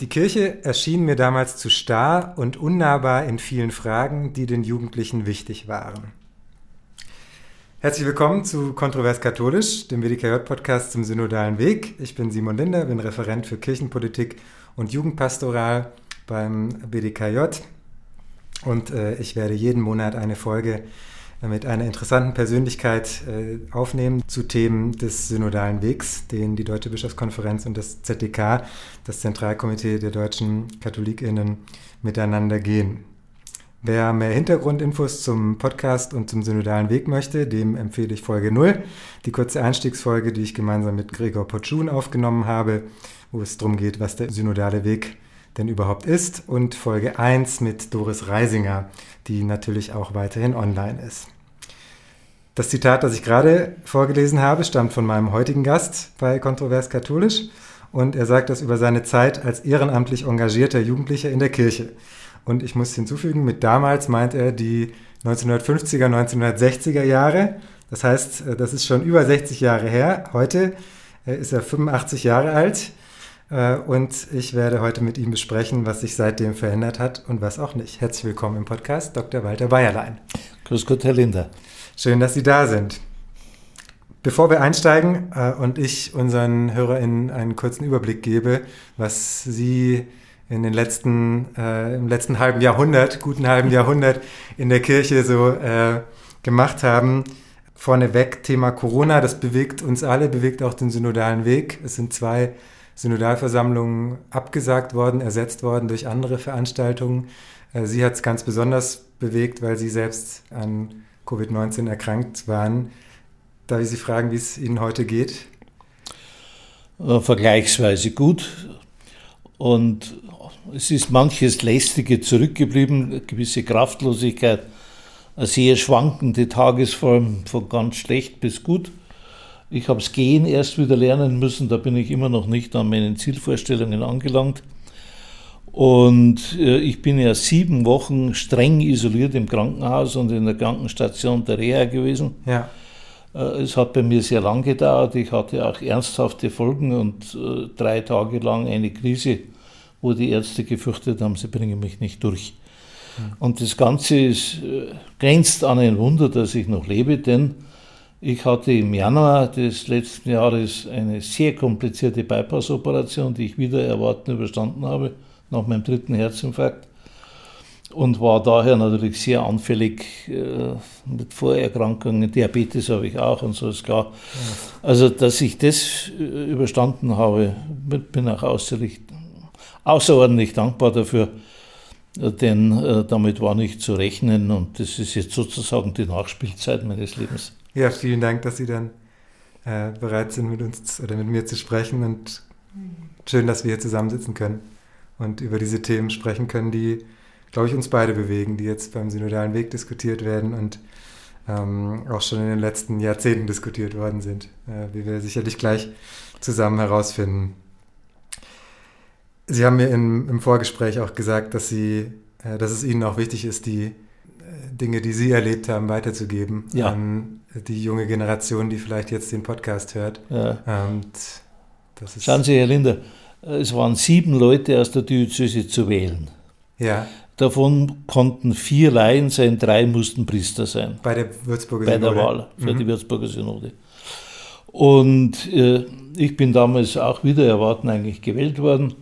Die Kirche erschien mir damals zu starr und unnahbar in vielen Fragen, die den Jugendlichen wichtig waren. Herzlich willkommen zu Kontrovers Katholisch, dem WDKJ-Podcast zum synodalen Weg. Ich bin Simon Linder, bin Referent für Kirchenpolitik und Jugendpastoral beim BDKJ und äh, ich werde jeden Monat eine Folge mit einer interessanten Persönlichkeit äh, aufnehmen zu Themen des synodalen Wegs, den die Deutsche Bischofskonferenz und das ZDK, das Zentralkomitee der deutschen Katholikinnen, miteinander gehen. Wer mehr Hintergrundinfos zum Podcast und zum synodalen Weg möchte, dem empfehle ich Folge 0, die kurze Einstiegsfolge, die ich gemeinsam mit Gregor Potschun aufgenommen habe, wo es darum geht, was der synodale Weg denn überhaupt ist, und Folge 1 mit Doris Reisinger, die natürlich auch weiterhin online ist. Das Zitat, das ich gerade vorgelesen habe, stammt von meinem heutigen Gast bei Kontrovers Katholisch und er sagt das über seine Zeit als ehrenamtlich engagierter Jugendlicher in der Kirche. Und ich muss hinzufügen, mit damals meint er die 1950er, 1960er Jahre. Das heißt, das ist schon über 60 Jahre her. Heute äh, ist er 85 Jahre alt äh, und ich werde heute mit ihm besprechen, was sich seitdem verändert hat und was auch nicht. Herzlich willkommen im Podcast, Dr. Walter Bayerlein. Grüß Gott, Herr Linder. Schön, dass Sie da sind. Bevor wir einsteigen äh, und ich unseren HörerInnen einen kurzen Überblick gebe, was Sie in den letzten, äh, im letzten halben Jahrhundert, guten halben Jahrhundert in der Kirche so äh, gemacht haben. Vorneweg Thema Corona, das bewegt uns alle, bewegt auch den synodalen Weg. Es sind zwei Synodalversammlungen abgesagt worden, ersetzt worden durch andere Veranstaltungen. Äh, sie hat es ganz besonders bewegt, weil Sie selbst an Covid-19 erkrankt waren. Darf ich Sie fragen, wie es Ihnen heute geht? Äh, vergleichsweise gut. Und es ist manches Lästige zurückgeblieben, gewisse Kraftlosigkeit, eine sehr schwankende Tagesform von ganz schlecht bis gut. Ich habe es Gehen erst wieder lernen müssen, da bin ich immer noch nicht an meinen Zielvorstellungen angelangt. Und äh, ich bin ja sieben Wochen streng isoliert im Krankenhaus und in der Krankenstation der Reha gewesen. Ja. Äh, es hat bei mir sehr lang gedauert. Ich hatte auch ernsthafte Folgen und äh, drei Tage lang eine Krise, wo die Ärzte gefürchtet haben, sie bringen mich nicht durch. Mhm. Und das Ganze ist, grenzt an ein Wunder, dass ich noch lebe, denn ich hatte im Januar des letzten Jahres eine sehr komplizierte Bypass-Operation, die ich wieder erwarten überstanden habe, nach meinem dritten Herzinfarkt. Und war daher natürlich sehr anfällig äh, mit Vorerkrankungen. Diabetes habe ich auch und so ist klar. Also, dass ich das äh, überstanden habe, bin auch außerordentlich dankbar dafür, denn äh, damit war nicht zu rechnen und das ist jetzt sozusagen die Nachspielzeit meines Lebens. Ja, vielen Dank, dass Sie dann äh, bereit sind, mit uns oder mit mir zu sprechen und schön, dass wir hier zusammensitzen können und über diese Themen sprechen können, die, glaube ich, uns beide bewegen, die jetzt beim synodalen Weg diskutiert werden und ähm, auch schon in den letzten Jahrzehnten diskutiert worden sind, äh, wie wir sicherlich gleich zusammen herausfinden. Sie haben mir in, im Vorgespräch auch gesagt, dass, Sie, äh, dass es Ihnen auch wichtig ist, die Dinge, die Sie erlebt haben, weiterzugeben ja. an die junge Generation, die vielleicht jetzt den Podcast hört. Ja. Schauen Sie, Herr Linder, es waren sieben Leute aus der Diözese zu wählen. Ja. Davon konnten vier Laien sein, drei mussten Priester sein. Bei der Würzburger Synode? Bei der Wahl für mhm. die Würzburger Synode. Und äh, ich bin damals auch wieder erwarten eigentlich gewählt worden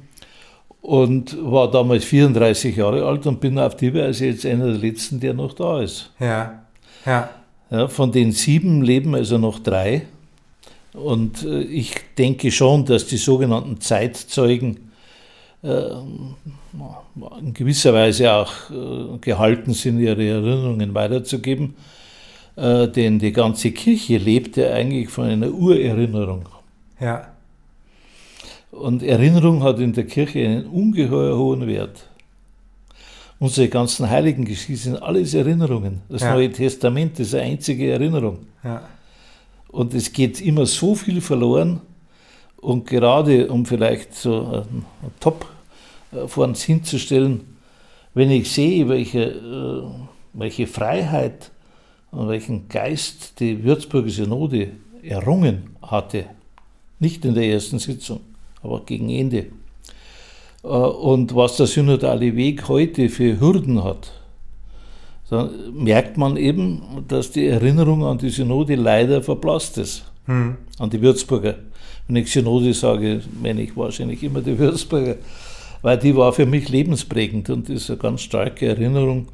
und war damals 34 Jahre alt und bin auf die Weise jetzt einer der letzten, der noch da ist. Ja, ja. Ja von den sieben leben also noch drei. Und äh, ich denke schon, dass die sogenannten Zeitzeugen äh, in gewisser Weise auch äh, gehalten sind, ihre Erinnerungen weiterzugeben. Äh, denn die ganze Kirche lebt ja eigentlich von einer Urerinnerung. Ja. Und Erinnerung hat in der Kirche einen ungeheuer hohen Wert. Unsere ganzen heiligen Geschichten sind alles Erinnerungen. Das ja. Neue Testament ist eine einzige Erinnerung. Ja. Und es geht immer so viel verloren. Und gerade um vielleicht so ein Top äh, vor uns hinzustellen, wenn ich sehe, welche, äh, welche Freiheit und welchen Geist die Würzburger Synode errungen hatte, nicht in der ersten Sitzung, aber gegen Ende. Und was der synodale Weg heute für Hürden hat, dann merkt man eben, dass die Erinnerung an die Synode leider verblasst ist. Hm. An die Würzburger. Wenn ich Synode sage, meine ich wahrscheinlich immer die Würzburger, weil die war für mich lebensprägend und ist eine ganz starke Erinnerung.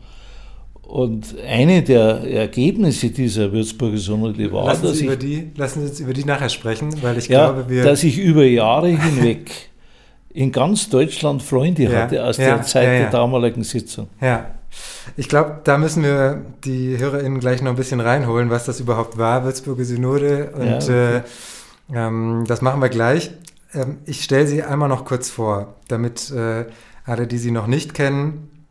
Und eine der Ergebnisse dieser Würzburger Synode war, lassen dass Sie ich, über die, lassen Sie uns über die nachher sprechen, weil ich ja, glaube, wir dass ich über Jahre hinweg in ganz Deutschland Freunde ja, hatte aus ja, der Zeit ja, der damaligen Sitzung. Ja, ich glaube, da müssen wir die HörerInnen gleich noch ein bisschen reinholen, was das überhaupt war, Würzburger Synode. Und ja, okay. äh, ähm, das machen wir gleich. Ähm, ich stelle sie einmal noch kurz vor, damit äh, alle, die sie noch nicht kennen,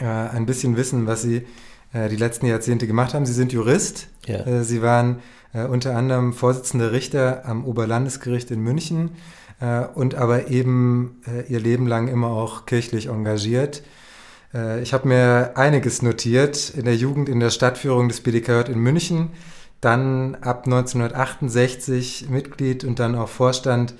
äh, ein bisschen wissen, was sie äh, die letzten Jahrzehnte gemacht haben. Sie sind Jurist. Ja. Äh, sie waren äh, unter anderem Vorsitzender Richter am Oberlandesgericht in München und aber eben ihr Leben lang immer auch kirchlich engagiert. Äh, ich habe mir einiges notiert in der Jugend in der Stadtführung des BDKJ in München, dann ab 1968 Mitglied und dann auch Vorstand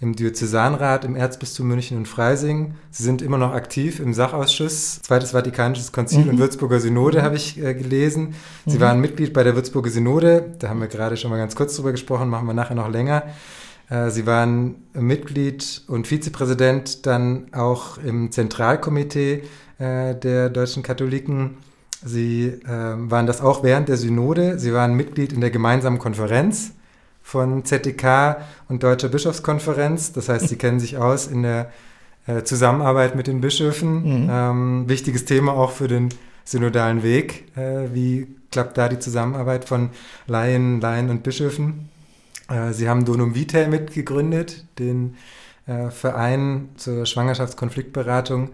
im Diözesanrat im Erzbistum München und Freising. Sie sind immer noch aktiv im Sachausschuss, Zweites Vatikanisches Konzil mhm. und Würzburger Synode habe ich äh, gelesen. Sie mhm. waren Mitglied bei der Würzburger Synode, da haben wir gerade schon mal ganz kurz drüber gesprochen, machen wir nachher noch länger. Äh, Sie waren Mitglied und Vizepräsident dann auch im Zentralkomitee äh, der deutschen Katholiken. Sie äh, waren das auch während der Synode. Sie waren Mitglied in der gemeinsamen Konferenz von ZDK und Deutscher Bischofskonferenz. Das heißt, Sie kennen sich aus in der Zusammenarbeit mit den Bischöfen. Mhm. Ähm, wichtiges Thema auch für den synodalen Weg. Äh, wie klappt da die Zusammenarbeit von Laien, Laien und Bischöfen? Äh, Sie haben Donum Vitae mitgegründet, den äh, Verein zur Schwangerschaftskonfliktberatung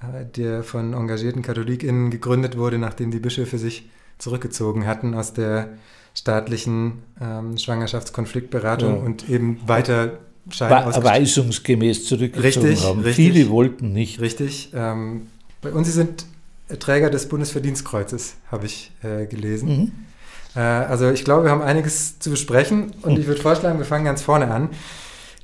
äh, der von engagierten KatholikInnen gegründet wurde, nachdem die Bischöfe sich zurückgezogen hatten aus der staatlichen ähm, Schwangerschaftskonfliktberatung ja. und eben weiter Schein weisungsgemäß zurückgezogen richtig, haben. Richtig, Viele wollten nicht. Richtig. Ähm, bei uns, Sie sind Träger des Bundesverdienstkreuzes, habe ich äh, gelesen. Mhm. Äh, also ich glaube, wir haben einiges zu besprechen und ich würde vorschlagen, wir fangen ganz vorne an.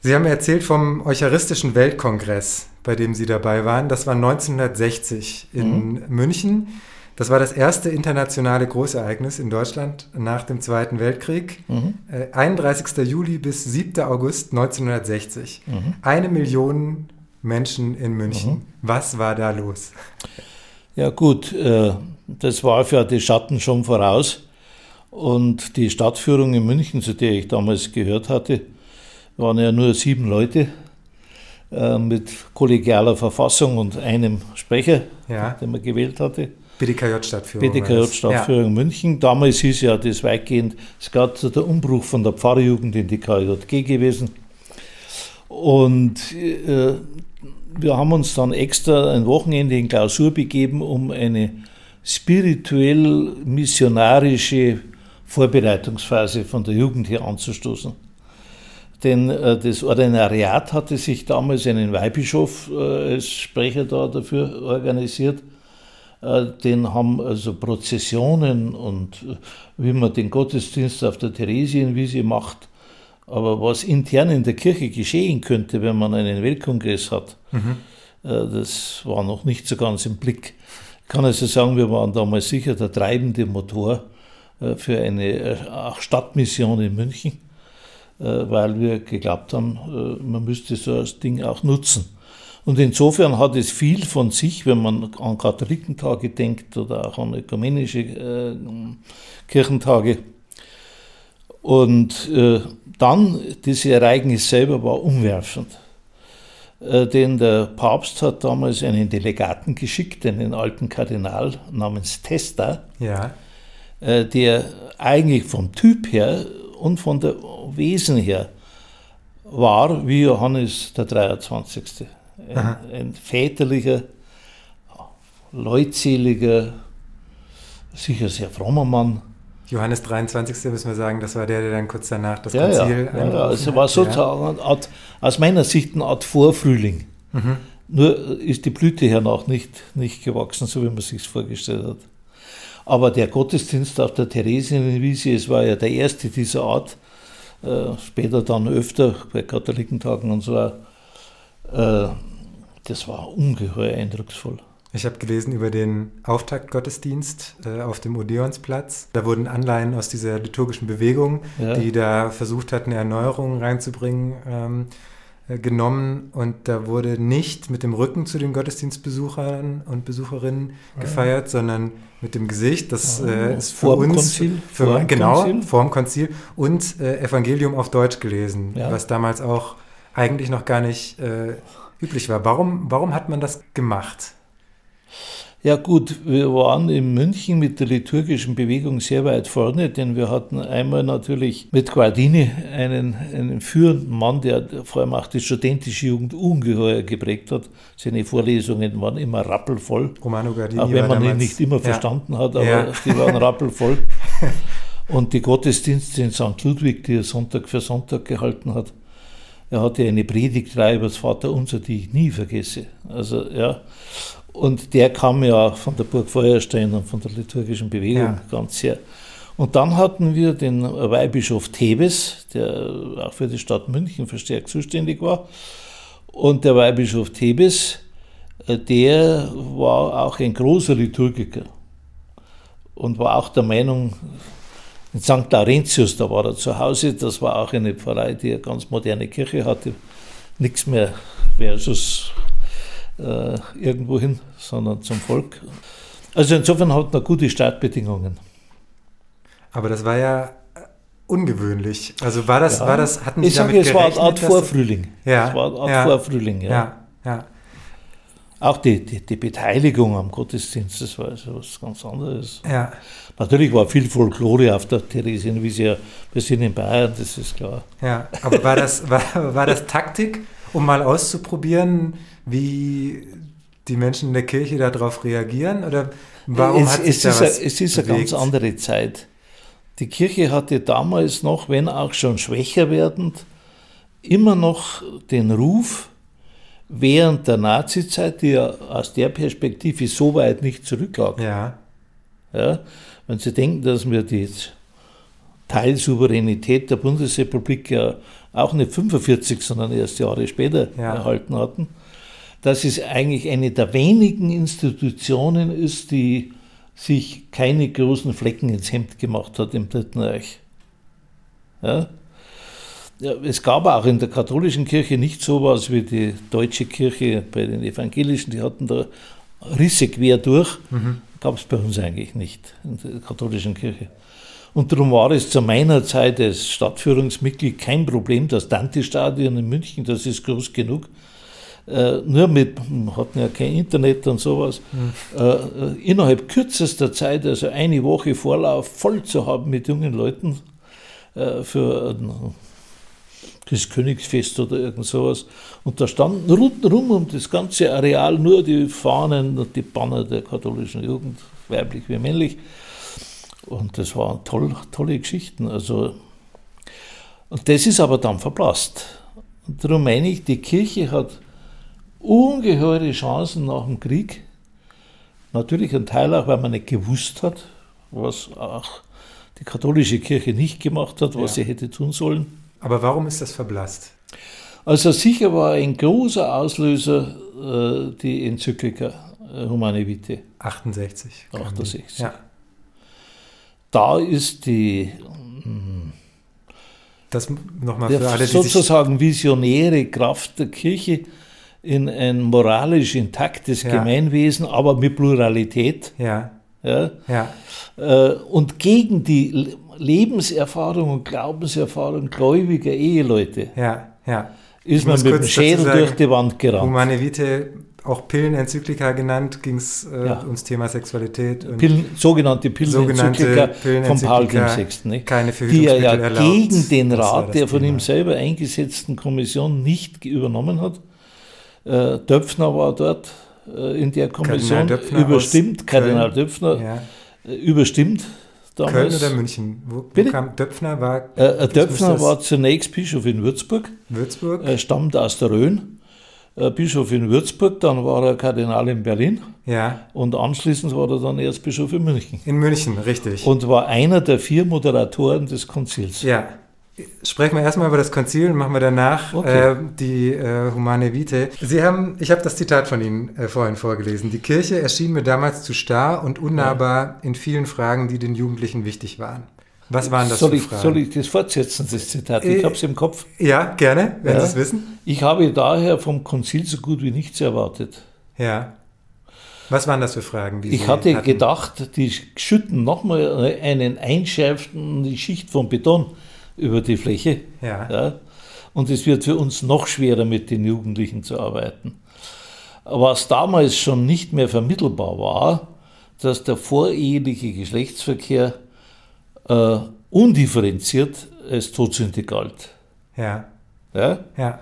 Sie haben erzählt vom Eucharistischen Weltkongress, bei dem Sie dabei waren. Das war 1960 in mhm. München. Das war das erste internationale Großereignis in Deutschland nach dem Zweiten Weltkrieg. Mhm. Äh, 31. Juli bis 7. August 1960. Mhm. Eine Million Menschen in München. Mhm. Was war da los? Ja gut, äh, das war für die Schatten schon voraus. Und die Stadtführung in München, zu der ich damals gehört hatte, waren ja nur sieben Leute äh, mit kollegialer Verfassung und einem Sprecher, ja. den man gewählt hatte. BDKJ-Stadtführung. BDKJ-Stadtführung ja. München. Damals hieß ja das weitgehend, es gab so der Umbruch von der Pfarrjugend in die KJG gewesen. Und äh, wir haben uns dann extra ein Wochenende in Klausur begeben, um eine spirituell missionarische Vorbereitungsphase von der Jugend hier anzustoßen. Denn äh, das Ordinariat hatte sich damals einen Weihbischof äh, als Sprecher da dafür organisiert. Äh, den haben also Prozessionen und äh, wie man den Gottesdienst auf der Theresienwiese macht. Aber was intern in der Kirche geschehen könnte, wenn man einen Weltkongress hat, mhm. Äh, das war noch nicht so ganz im Blick. Ich kann also sagen, wir waren damals sicher der treibende Motor für eine Stadtmission in München. Äh, weil wir geglaubt haben, äh, man müsste so ein Ding auch nutzen. Und insofern hat es viel von sich, wenn man an Katholikentage denkt oder auch an ökumenische äh, Kirchentage. Und äh, dann, dieses Ereignis selber war umwerfend. Äh, denn der Papst hat damals einen Delegaten geschickt, einen alten Kardinal namens Testa, ja. Äh, der eigentlich vom Typ her und von der Wesen her war wie Johannes der 23. Ein, ein väterlicher, leutseliger, sicher sehr frommer Mann. Johannes 23. müssen wir sagen, das war der, der dann kurz danach das ja, Konzil ja, ja, also war sozusagen. Art, aus meiner Sicht eine Art Vorfrühling. Mhm. Nur ist die Blüte hernach nicht, nicht gewachsen, so wie man sich vorgestellt hat. Aber der Gottesdienst auf der Theresienwiese, es war ja der erste dieser Art, äh, später dann öfter bei Katholikentagen und so, äh, das war ungeheuer eindrucksvoll. Ich habe gelesen über den Auftaktgottesdienst äh, auf dem Odeonsplatz. Da wurden Anleihen aus dieser liturgischen Bewegung, ja. die da versucht hat, eine Erneuerung reinzubringen, ähm, äh, genommen. Und da wurde nicht mit dem Rücken zu den Gottesdienstbesuchern und Besucherinnen ah. gefeiert, sondern mit dem Gesicht. Das ah. äh, ist für uns Konzil, für, vorm genau Konzil. vorm Konzil und äh, Evangelium auf Deutsch gelesen, ja. was damals auch eigentlich noch gar nicht äh, üblich war. Warum, warum hat man das gemacht? Ja gut, wir waren in München mit der liturgischen Bewegung sehr weit vorne, denn wir hatten einmal natürlich mit Guardini einen, einen führenden Mann, der vor allem auch die studentische Jugend ungeheuer geprägt hat. Seine Vorlesungen waren immer rappelvoll. Romano Guardini auch wenn man ihn nicht immer ja. verstanden hat, aber ja. die waren rappelvoll. Und die Gottesdienste in St. Ludwig, die er Sonntag für Sonntag gehalten hat, er hatte eine Predigtreihe über das Vaterunser, die ich nie vergesse. Also ja, und der kam ja von der Burg Feuerstein und von der liturgischen Bewegung ja. ganz sehr. Und dann hatten wir den Weihbischof Thebes, der auch für die Stadt München verstärkt zuständig war. Und der Weihbischof Thebes, äh, der war auch ein großer Liturgiker und war auch der Meinung, in St. Laurentius, da war er zu Hause, das war auch eine Pfarrei, die eine ganz moderne Kirche hatte, nichts mehr versus äh, irgendwo hin, sondern zum Volk. Also insofern hat er gute Startbedingungen. Aber das war ja ungewöhnlich. Also war das, ja. war das, hatten Sie ich sage, damit es war eine Art Vorfrühling. Ja. Es war eine Art ja. Vorfrühling, ja. ja. ja. Auch die, die, die, Beteiligung am Gottesdienst, das war also was ganz anderes. Ja. Natürlich war viel Folklore auf der Theresienwiese, ja, wir sind in Bayern, das ist klar. Ja, aber war das, war, war das Taktik, um mal auszuprobieren, wie die Menschen in der Kirche darauf reagieren? Oder warum es, hat sich es da ist was a, Es ist bewegt? eine ganz andere Zeit. Die Kirche hatte damals noch, wenn auch schon schwächer werdend, immer noch den Ruf, während der Nazizeit, die ja aus der Perspektive so weit nicht zurücklag. Ja. Ja, wenn Sie denken, dass wir die Teilsouveränität der Bundesrepublik ja auch nicht 45, sondern erst Jahre später ja. erhalten hatten, dass es eigentlich eine der wenigen Institutionen ist, die sich keine großen Flecken ins Hemd gemacht hat im Dritten Reich. Ja? Ja, es gab auch in der katholischen Kirche nicht so etwas wie die deutsche Kirche bei den Evangelischen, die hatten da Risse quer durch. Mhm. Gab es bei uns eigentlich nicht in der katholischen Kirche. Und darum war es zu meiner Zeit als Stadtführungsmitglied kein Problem. Das Dante-Stadion in München, das ist groß genug. Äh, nur mit, hatten ja kein Internet und sowas, mhm. äh, innerhalb kürzester Zeit, also eine Woche Vorlauf, voll zu haben mit jungen Leuten äh, für das Königsfest oder irgend sowas. Und da standen rundherum um das ganze Areal nur die Fahnen und die Banner der katholischen Jugend, weiblich wie männlich. Und das waren toll, tolle Geschichten. Also, und das ist aber dann verblasst. Und darum meine ich, die Kirche hat ungeheure Chancen nach dem Krieg. Natürlich ein Teil auch, weil man nicht gewusst hat, was auch die katholische Kirche nicht gemacht hat, was ja. sie hätte tun sollen. Aber warum ist das verblasst? Also sicher war ein großer Auslöser äh, die Enzyklika äh, Humane Vitae. 68. 68. Ja. Da ist die das nochmal für alle, die sozusagen visionäre Kraft der Kirche in ein moralisch intaktes ja. Gemeinwesen, aber mit Pluralität. Ja. Ja. ja. Äh, und gegen die Lebenserfahrung und Glaubenserfahrung gläubiger Eheleute ja, ja. ist man mit dem Schädel durch die Wand gerannt. Humane Vitae, auch Pillenenzyklika genannt, ging es äh, ja. ums Thema Sexualität. Pillen, sogenannte Pillenenzyklika von Paul VI. Keine die er ja erlaubt. gegen den Rat der von Thema. ihm selber eingesetzten Kommission nicht übernommen hat. Äh, Döpfner war dort äh, in der Kommission überstimmt, Kardinal Döpfner ja. Äh, überstimmt. Damals. Köln oder München? Wo, wo kam Döpfner? War, äh, Döpfner war zunächst Bischof in Würzburg. Würzburg. Er stammt aus der Rhön. Bischof in Würzburg, dann war er Kardinal in Berlin. Ja. Und anschließend war er dann Erzbischof in München. In München, richtig. Und war einer der vier Moderatoren des Konzils. Ja. Sprechen wir erstmal über das Konzil und machen wir danach Okay. äh, die äh, Humane Vitae. Sie haben, ich habe das Zitat von Ihnen äh, vorhin vorgelesen. Die Kirche erschien mir damals zu starr und unnahbar in vielen Fragen, die den Jugendlichen wichtig waren. Was waren das soll, für ich, Fragen? soll ich das fortsetzen, das Zitat? Äh, Ich habe es im Kopf. ja, gerne, wenn Ja. Sie es wissen. Ich habe daher vom Konzil so gut wie nichts erwartet. Ja. Was waren das für Fragen? Ich Sie hatte hatten? gedacht, die schütten nochmal einen einschärfende Schicht von Beton über die Fläche. Ja. Ja, und es wird für uns noch schwerer, mit den Jugendlichen zu arbeiten. Was damals schon nicht mehr vermittelbar war, dass der voreheliche Geschlechtsverkehr äh, undifferenziert als Todsünde galt. Ja. Ja? Ja.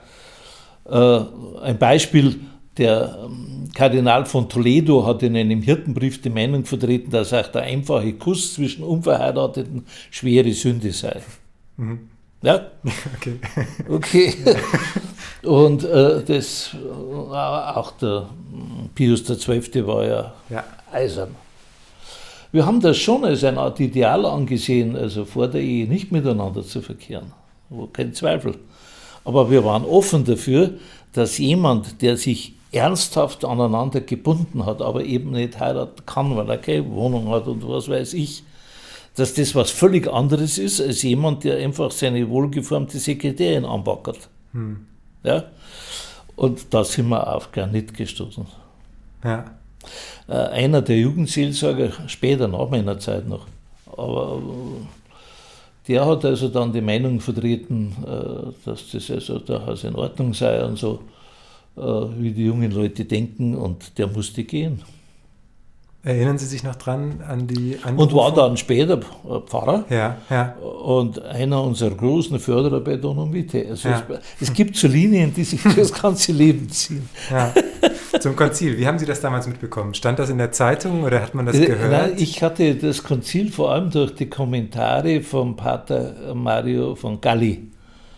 Äh, ein Beispiel, der ähm, Kardinal von Toledo hat in einem Hirtenbrief die Meinung vertreten, dass auch der einfache Kuss zwischen Unverheirateten schwere Sünde sei. Ja, Okay. okay. Und äh, das, äh, auch der Pius XII. war ja Ja. eisern. Wir haben das schon als eine Art Ideal angesehen, also vor der Ehe nicht miteinander zu verkehren. Kein Zweifel. Aber wir waren offen dafür, dass jemand, der sich ernsthaft aneinander gebunden hat, aber eben nicht heiraten kann, weil er keine Wohnung hat und was weiß ich, dass das was völlig anderes ist als jemand, der einfach seine wohlgeformte Sekretärin anbackert. Ja? Und da sind wir auf Granit gestoßen. Ja. Äh, einer der Jugendseelsorger, später nach meiner Zeit noch, aber äh, der hat also dann die Meinung vertreten, äh, dass das also durchaus in Ordnung sei und so, wie die jungen Leute denken und der musste gehen. Erinnern Sie sich noch dran an die Und war dann später Pfarrer Ja, ja. und einer unserer großen Förderer bei Donomite. Also Ja. es, es gibt so Linien, die sich das ganze Leben ziehen. ja. Zum Konzil. Wie haben Sie das damals mitbekommen? Stand das in der Zeitung oder hat man das Äh, gehört? Nein, ich hatte das Konzil vor allem durch die Kommentare vom Pater Mario von Galli,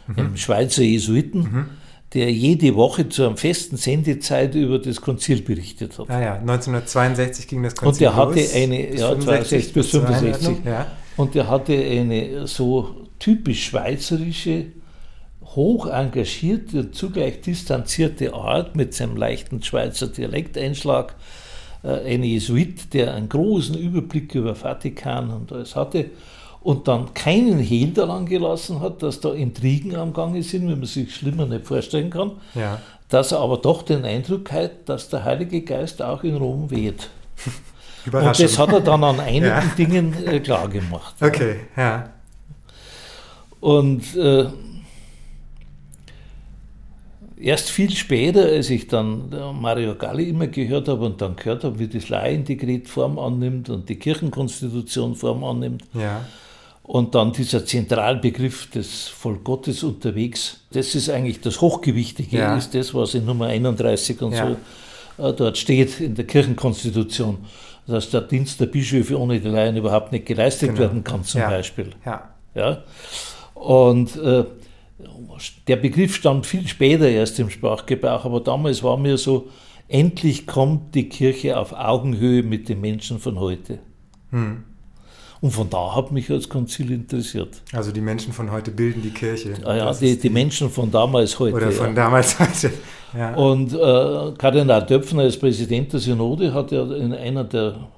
Mhm. einem Schweizer Jesuiten, der jede Woche zu einer festen Sendezeit über das Konzil berichtet hat. ah ja, 1962 ging das Konzil Und der hatte los, eine, bis ja, 62 bis zur 65. Einordnung, Ja. Und er hatte eine so typisch schweizerische, hoch engagierte und zugleich distanzierte Art mit seinem leichten Schweizer Dialekteinschlag. Äh, Ein Jesuit, der einen großen Überblick über Vatikan und alles hatte und dann keinen Hehl daran gelassen hat, dass da Intrigen am Gange sind, wie man sich schlimmer nicht vorstellen kann, ja. dass er aber doch den Eindruck hat, dass der Heilige Geist auch in Rom weht. Und das hat er dann an einigen Ja. Dingen äh, klar gemacht. okay, ja. Und äh, erst viel später, als ich dann Mario Galli immer gehört habe und dann gehört habe, wie das Laiendekret Form annimmt und die Kirchenkonstitution Form annimmt Ja. und dann dieser Zentralbegriff des Volk Gottes unterwegs, das ist eigentlich das Hochgewichtige, Ja. ist das, was in Nummer 31 und Ja. so äh, dort steht in der Kirchenkonstitution, dass der Dienst der Bischöfe ohne die Laien überhaupt nicht geleistet Genau. werden kann, zum. Beispiel. Ja. Ja? Und äh, der Begriff stammt viel später erst im Sprachgebrauch, aber damals war mir so, endlich kommt die Kirche auf Augenhöhe mit den Menschen von heute. Hm. Und von da hat mich als Konzil interessiert. Also die Menschen von heute bilden die Kirche. Ah ja, Das die, ist die Menschen von damals heute. Oder von ja. damals heute. Ja. Und äh, Kardinal Döpfner als Präsident der Synode hat ja in einer der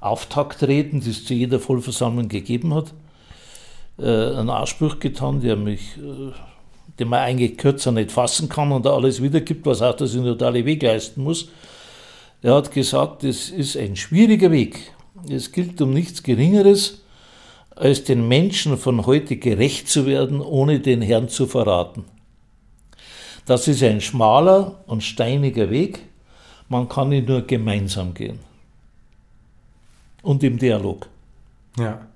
Auftaktreden, die es zu jeder Vollversammlung gegeben hat, äh, einen Ausspruch getan, der mich, äh, den man eigentlich kürzer nicht fassen kann und alles wiedergibt, was auch der synodale Weg leisten muss. Er hat gesagt, es ist ein schwieriger Weg. Es gilt um nichts Geringeres, als den Menschen von heute gerecht zu werden, ohne den Herrn zu verraten. Das ist ein schmaler und steiniger Weg. Man kann ihn nur gemeinsam gehen. Und im Dialog. ja.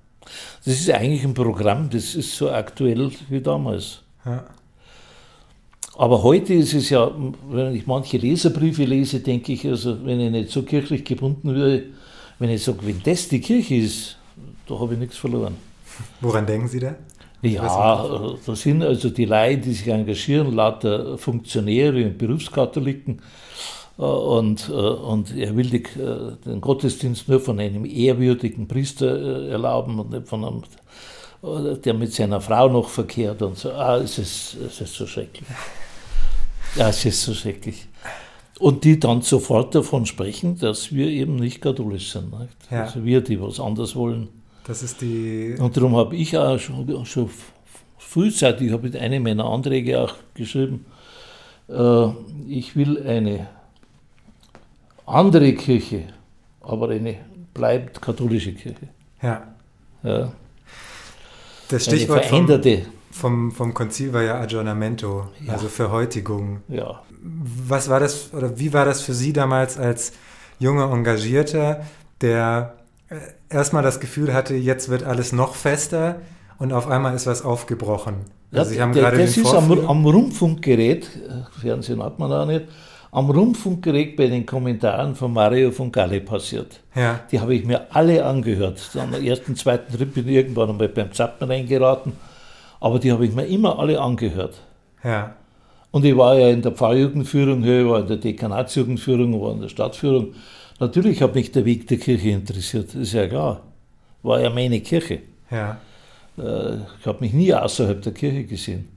Das ist eigentlich ein Programm, das ist so aktuell wie damals. Ja. Aber heute ist es ja, wenn ich manche Leserbriefe lese, denke ich, also wenn ich nicht so kirchlich gebunden wäre, wenn ich sage, wenn das die Kirche ist, da habe ich nichts verloren. Woran denken Sie da? Ja, da sind also die Laien, die sich engagieren, lauter Funktionäre und Berufskatholiken. Äh, Und, äh, und er will die, äh, den Gottesdienst nur von einem ehrwürdigen Priester erlauben und nicht von einem der mit seiner Frau noch verkehrt und so. Ah, es ist, es ist so schrecklich. Ja, es ist so schrecklich. Und die dann sofort davon sprechen, dass wir eben nicht katholisch sind. Nicht? Ja. Also wir, die was anders wollen. Das ist die. Und darum habe ich auch schon, schon frühzeitig, ich habe mit einem meiner Anträge auch geschrieben, äh, ich will eine andere Kirche, aber eine bleibt katholische Kirche. Ja. ja. Das Stichwort eine veränderte. Vom, vom, vom Konzil war ja Aggiornamento, ja. also Verhäutigung. Ja. Was war das, oder wie war das für Sie damals als junger Engagierter, der äh, erstmal das Gefühl hatte, jetzt wird alles noch fester und auf einmal ist was aufgebrochen? Also haben der, das ist am, am Rundfunkgerät, äh, Fernsehen hat man auch nicht, am Rundfunkgerät bei den Kommentaren von Mario von Galle passiert. Ja. Die habe ich mir alle angehört. Am ersten, zweiten Trip bin ich irgendwann einmal beim Zappen reingeraten, aber die habe ich mir immer alle angehört. Ja. Und ich war ja in der Pfarrjugendführung, ich war in der Dekanatsjugendführung, war in der Stadtführung. Natürlich hat mich der Weg der Kirche interessiert, ist ja klar. War ja meine Kirche. Ja. Äh, ich habe mich nie außerhalb der Kirche gesehen.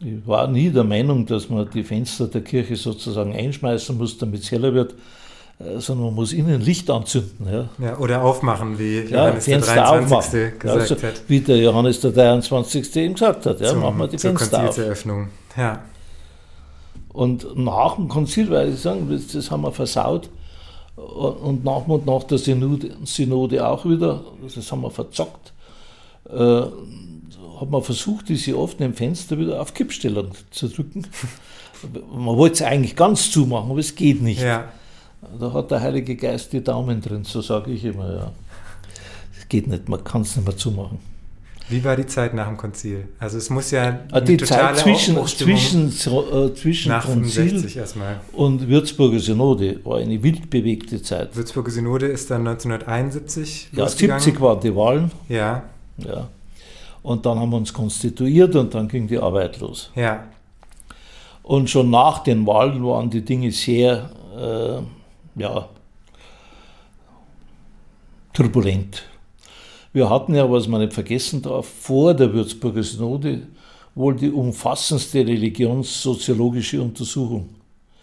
Ich war nie der Meinung, dass man die Fenster der Kirche sozusagen einschmeißen muss, damit es heller wird, sondern man muss innen Licht anzünden. Ja. ja oder aufmachen, wie Johannes ja, der 23. Aufmachen. gesagt also, hat. Wie der Johannes der 23. eben gesagt hat. Ja, Zum, machen wir die Fenster Konzilseröffnung. Ja. Und nach dem Konzil, weil ich sagen, das, das haben wir versaut. Und nach und nach der Synode, Synode auch wieder, das haben wir verzockt. Äh, hat man versucht, diese offenen Fenster wieder auf Kippstellung zu drücken. Man wollte es eigentlich ganz zumachen, aber es geht nicht. Ja. Da hat der Heilige Geist die Daumen drin, so sage ich immer. Ja. Es geht nicht, man kann es nicht mehr zumachen. Wie war die Zeit nach dem Konzil? Also es muss ja ah, die Zeit zwischen, zwischen, äh, zwischen nach Konzil und Würzburger Synode war eine wild bewegte Zeit. Würzburger Synode ist dann 1971 Ja, 70 waren die Wahlen. Ja. Ja. Und dann haben wir uns konstituiert und dann ging die Arbeit los. Ja. Und schon nach den Wahlen waren die Dinge sehr, äh, ja, turbulent. Wir hatten ja, was man nicht vergessen darf, vor der Würzburger Synode wohl die umfassendste religionssoziologische Untersuchung.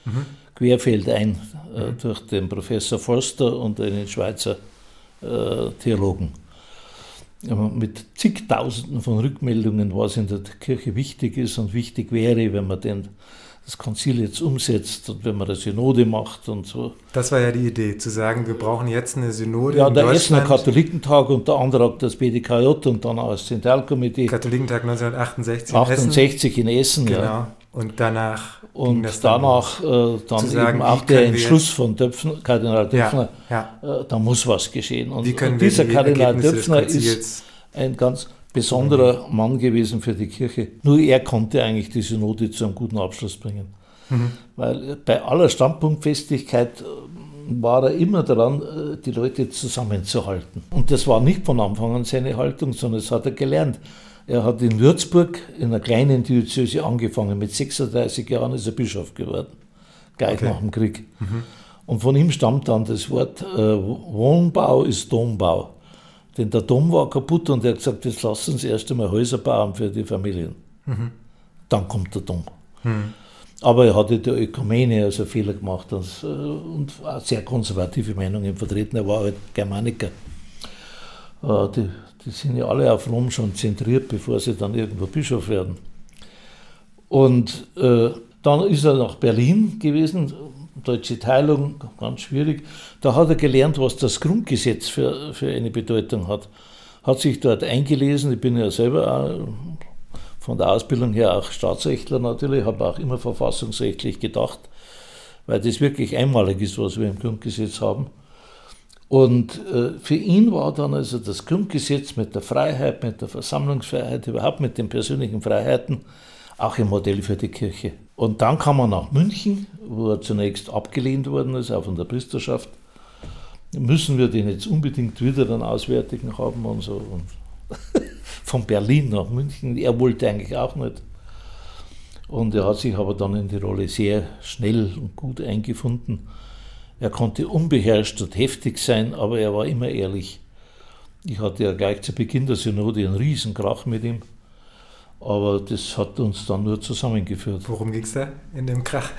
Mhm. Querfeldein äh, mhm. durch den Professor Forster und einen Schweizer äh, Theologen mit zigtausenden von Rückmeldungen, was in der Kirche wichtig ist und wichtig wäre, wenn man den, das Konzil jetzt umsetzt und wenn man eine Synode macht und so. Das war ja die Idee, zu sagen, wir brauchen jetzt eine Synode. Ja, der Essener Katholikentag und der andere das BDKJ und dann auch das Zentralkomitee. Katholikentag 1968 in 68 Essen. in Essen, genau. ja. Und danach. Und danach äh, dann sagen, eben auch der Entschluss von Döpfner, Kardinal Döpfner, ja, ja. Äh, da muss was geschehen. Und, und dieser die Kardinal Döpfner ist ein ganz besonderer. Mann gewesen für die Kirche. Nur er konnte eigentlich die Synode zu einem guten Abschluss bringen. Mhm. Weil bei aller Standpunktfestigkeit äh, war er immer daran, äh, die Leute zusammenzuhalten. Und das war nicht von Anfang an seine Haltung, sondern das hat er gelernt. Er hat in Würzburg in einer kleinen Diözese angefangen. Mit 36 Jahren ist er Bischof geworden, gleich okay. nach dem Krieg. Mhm. Und von ihm stammt dann das Wort, äh, Wohnbau ist Dombau. Denn der Dom war kaputt und er hat gesagt, jetzt lass uns erst einmal Häuser bauen für die Familien. Mhm. Dann kommt der Dom. Mhm. Aber er hatte der Ökumene also Fehler gemacht und, äh, und sehr konservative Meinungen vertreten. Er war halt Germaniker. Äh, die, die sind ja alle auf Rom schon zentriert, bevor sie dann irgendwo Bischof werden. Und äh, dann ist er nach Berlin gewesen, deutsche Teilung, ganz schwierig. Da hat er gelernt, was das Grundgesetz für, für eine Bedeutung hat. Hat sich dort eingelesen, ich bin ja selber auch von der Ausbildung her auch Staatsrechtler natürlich, habe auch immer verfassungsrechtlich gedacht, weil das wirklich einmalig ist, was wir im Grundgesetz haben. Und äh, für ihn war dann also das Grundgesetz mit der Freiheit, mit der Versammlungsfreiheit, überhaupt mit den persönlichen Freiheiten auch ein Modell für die Kirche. Und dann kam er nach München, wo er zunächst abgelehnt worden ist, auch von der Priesterschaft. Müssen wir den jetzt unbedingt wieder einen Auswärtigen haben und so. Und von Berlin nach München. Er wollte eigentlich auch nicht. Und er hat sich aber dann in die Rolle sehr schnell und gut eingefunden. Er konnte unbeherrscht und heftig sein, aber er war immer ehrlich. Ich hatte ja gleich zu Beginn der Synode einen riesen Krach mit ihm. Aber das hat uns dann nur zusammengeführt. Worum ging es da in dem Krach?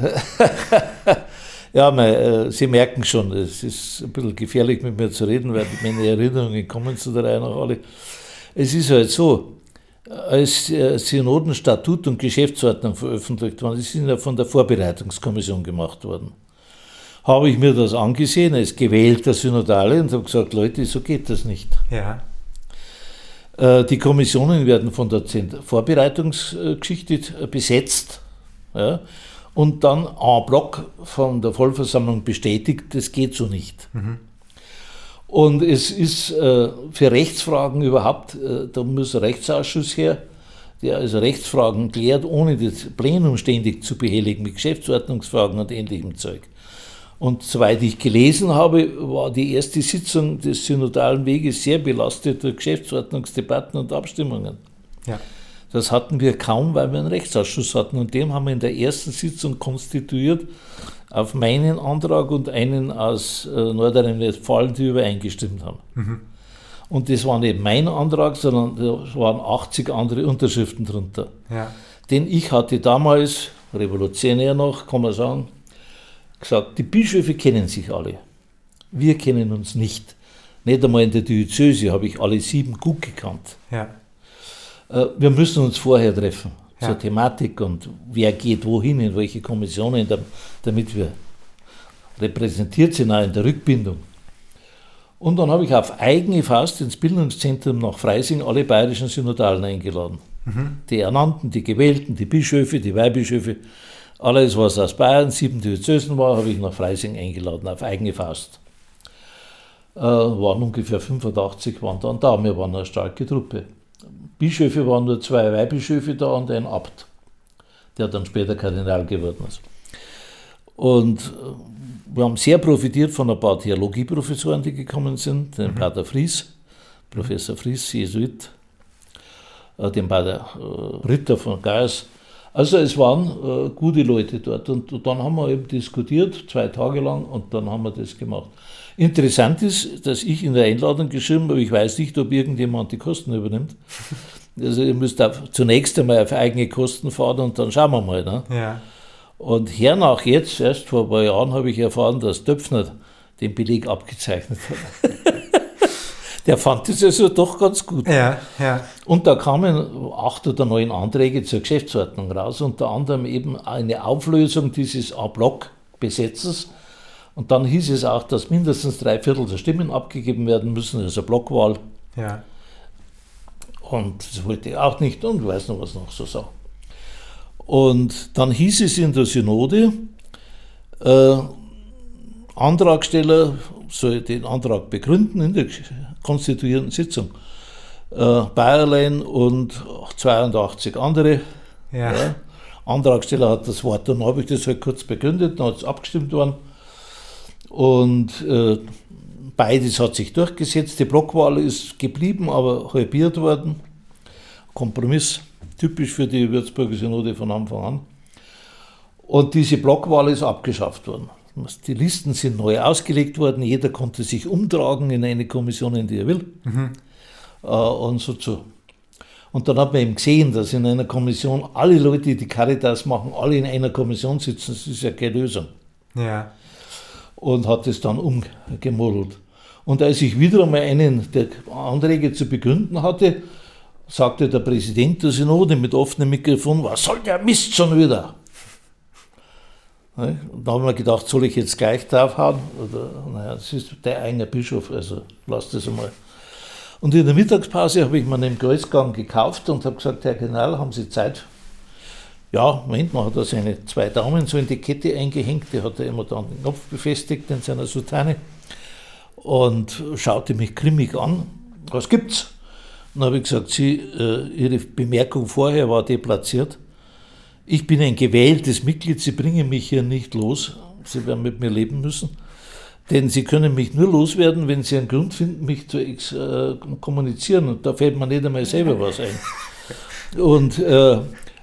ja, mein, äh, Sie merken schon, es ist ein bisschen gefährlich mit mir zu reden, weil meine Erinnerungen kommen zu der Reihe nach alle. Es ist halt so, als äh, Synodenstatut und Geschäftsordnung veröffentlicht worden, die sind ja von der Vorbereitungskommission gemacht worden, habe ich mir das angesehen als gewählter Synodale und habe gesagt, Leute, so geht das nicht. Ja. Äh, die Kommissionen werden von der Vorbereitungsgeschichte besetzt ja, und dann en bloc von der Vollversammlung bestätigt, das geht so nicht. Mhm. Und es ist äh, für Rechtsfragen überhaupt, äh, da muss ein Rechtsausschuss her, der also Rechtsfragen klärt, ohne das Plenum ständig zu behelligen mit Geschäftsordnungsfragen und ähnlichem Zeug. Und soweit ich gelesen habe, war die erste Sitzung des synodalen Weges sehr belastet durch Geschäftsordnungsdebatten und Abstimmungen. Ja. Das hatten wir kaum, weil wir einen Rechtsausschuss hatten. Und dem haben wir in der ersten Sitzung konstituiert auf meinen Antrag und einen aus äh, Nordrhein-Westfalen, die übereingestimmt haben. Mhm. Und das war nicht mein Antrag, sondern da waren 80 andere Unterschriften drunter. Ja. Denn ich hatte damals, revolutionär noch, kann man sagen, gesagt, die Bischöfe kennen sich alle. Wir kennen uns nicht. Nicht einmal in der Diözese habe ich alle sieben gut gekannt. Ja. Äh, wir müssen uns vorher treffen ja. zur Thematik und wer geht wohin, in welche Kommissionen, damit wir repräsentiert sind, auch in der Rückbindung. Und dann habe ich auf eigene Faust ins Bildungszentrum nach Freising alle bayerischen Synodalen eingeladen. Mhm. Die Ernannten, die Gewählten, die Bischöfe, die Weihbischöfe, alles, was aus Bayern, sieben Diözesen war, habe ich nach Freising eingeladen, auf eigene Faust. Äh, waren ungefähr 85 waren dann da, wir waren eine starke Truppe. Bischöfe waren nur zwei Weihbischöfe da und ein Abt, der dann später Kardinal geworden ist. Und äh, wir haben sehr profitiert von ein paar Theologieprofessoren, die gekommen sind, den mhm. Pater Fries, Professor Fries, Jesuit, äh, den Pater Ritter von Gaius, also es waren äh, gute Leute dort und, und dann haben wir eben diskutiert, zwei Tage lang und dann haben wir das gemacht. Interessant ist, dass ich in der Einladung geschrieben habe, ich weiß nicht, ob irgendjemand die Kosten übernimmt. Also ihr müsst zunächst einmal auf eigene Kosten fahren und dann schauen wir mal. Ne? Ja. Und hernach jetzt, erst vor ein paar Jahren, habe ich erfahren, dass Döpfner den Beleg abgezeichnet hat. der fand das also doch ganz gut. Ja, ja. Und da kamen acht oder neun Anträge zur Geschäftsordnung raus, unter anderem eben eine Auflösung dieses A-Block-Besetzes. Und dann hieß es auch, dass mindestens drei Viertel der Stimmen abgegeben werden müssen, also Blockwahl. Ja. Und das wollte ich auch nicht und weiß noch, was noch so sah. Und dann hieß es in der Synode, äh, Antragsteller soll den Antrag begründen in der konstituierenden Sitzung. Äh, Bayerlein und 82 andere. Ja. Ja. Antragsteller hat das Wort, dann habe ich das halt kurz begründet, dann hat es abgestimmt worden. Und äh, beides hat sich durchgesetzt. Die Blockwahl ist geblieben, aber halbiert worden. Kompromiss, typisch für die Würzburger Synode von Anfang an. Und diese Blockwahl ist abgeschafft worden. Die Listen sind neu ausgelegt worden, jeder konnte sich umtragen in eine Kommission, in die er will. Mhm. Äh, und so zu. Und dann hat man eben gesehen, dass in einer Kommission alle Leute, die Caritas machen, alle in einer Kommission sitzen. Das ist ja keine Lösung. Ja. Und hat es dann umgemodelt. Und als ich wieder einmal einen der Anträge zu begründen hatte, sagte der Präsident der Synode mit offenem Mikrofon, was soll der Mist schon wieder? Und da haben wir gedacht, soll ich jetzt gleich draufhauen? Oder, naja, das ist der eigene Bischof, also lass das einmal. Und in der Mittagspause habe ich mir einen Kreuzgang gekauft und habe gesagt, Herr General, haben Sie Zeit? Ja, Moment mal, hat er seine zwei Daumen so in die Kette eingehängt, die hat er immer dann den Knopf befestigt in seiner Soutane und schaute mich grimmig an. Was gibt's? Dann habe ich gesagt, Sie, äh, Ihre Bemerkung vorher war deplatziert. Ich bin ein gewähltes Mitglied, Sie bringen mich hier nicht los. Sie werden mit mir leben müssen. Denn Sie können mich nur loswerden, wenn Sie einen Grund finden, mich zu äh, kommunizieren. Und da fällt mir nicht einmal selber was ein. Und äh,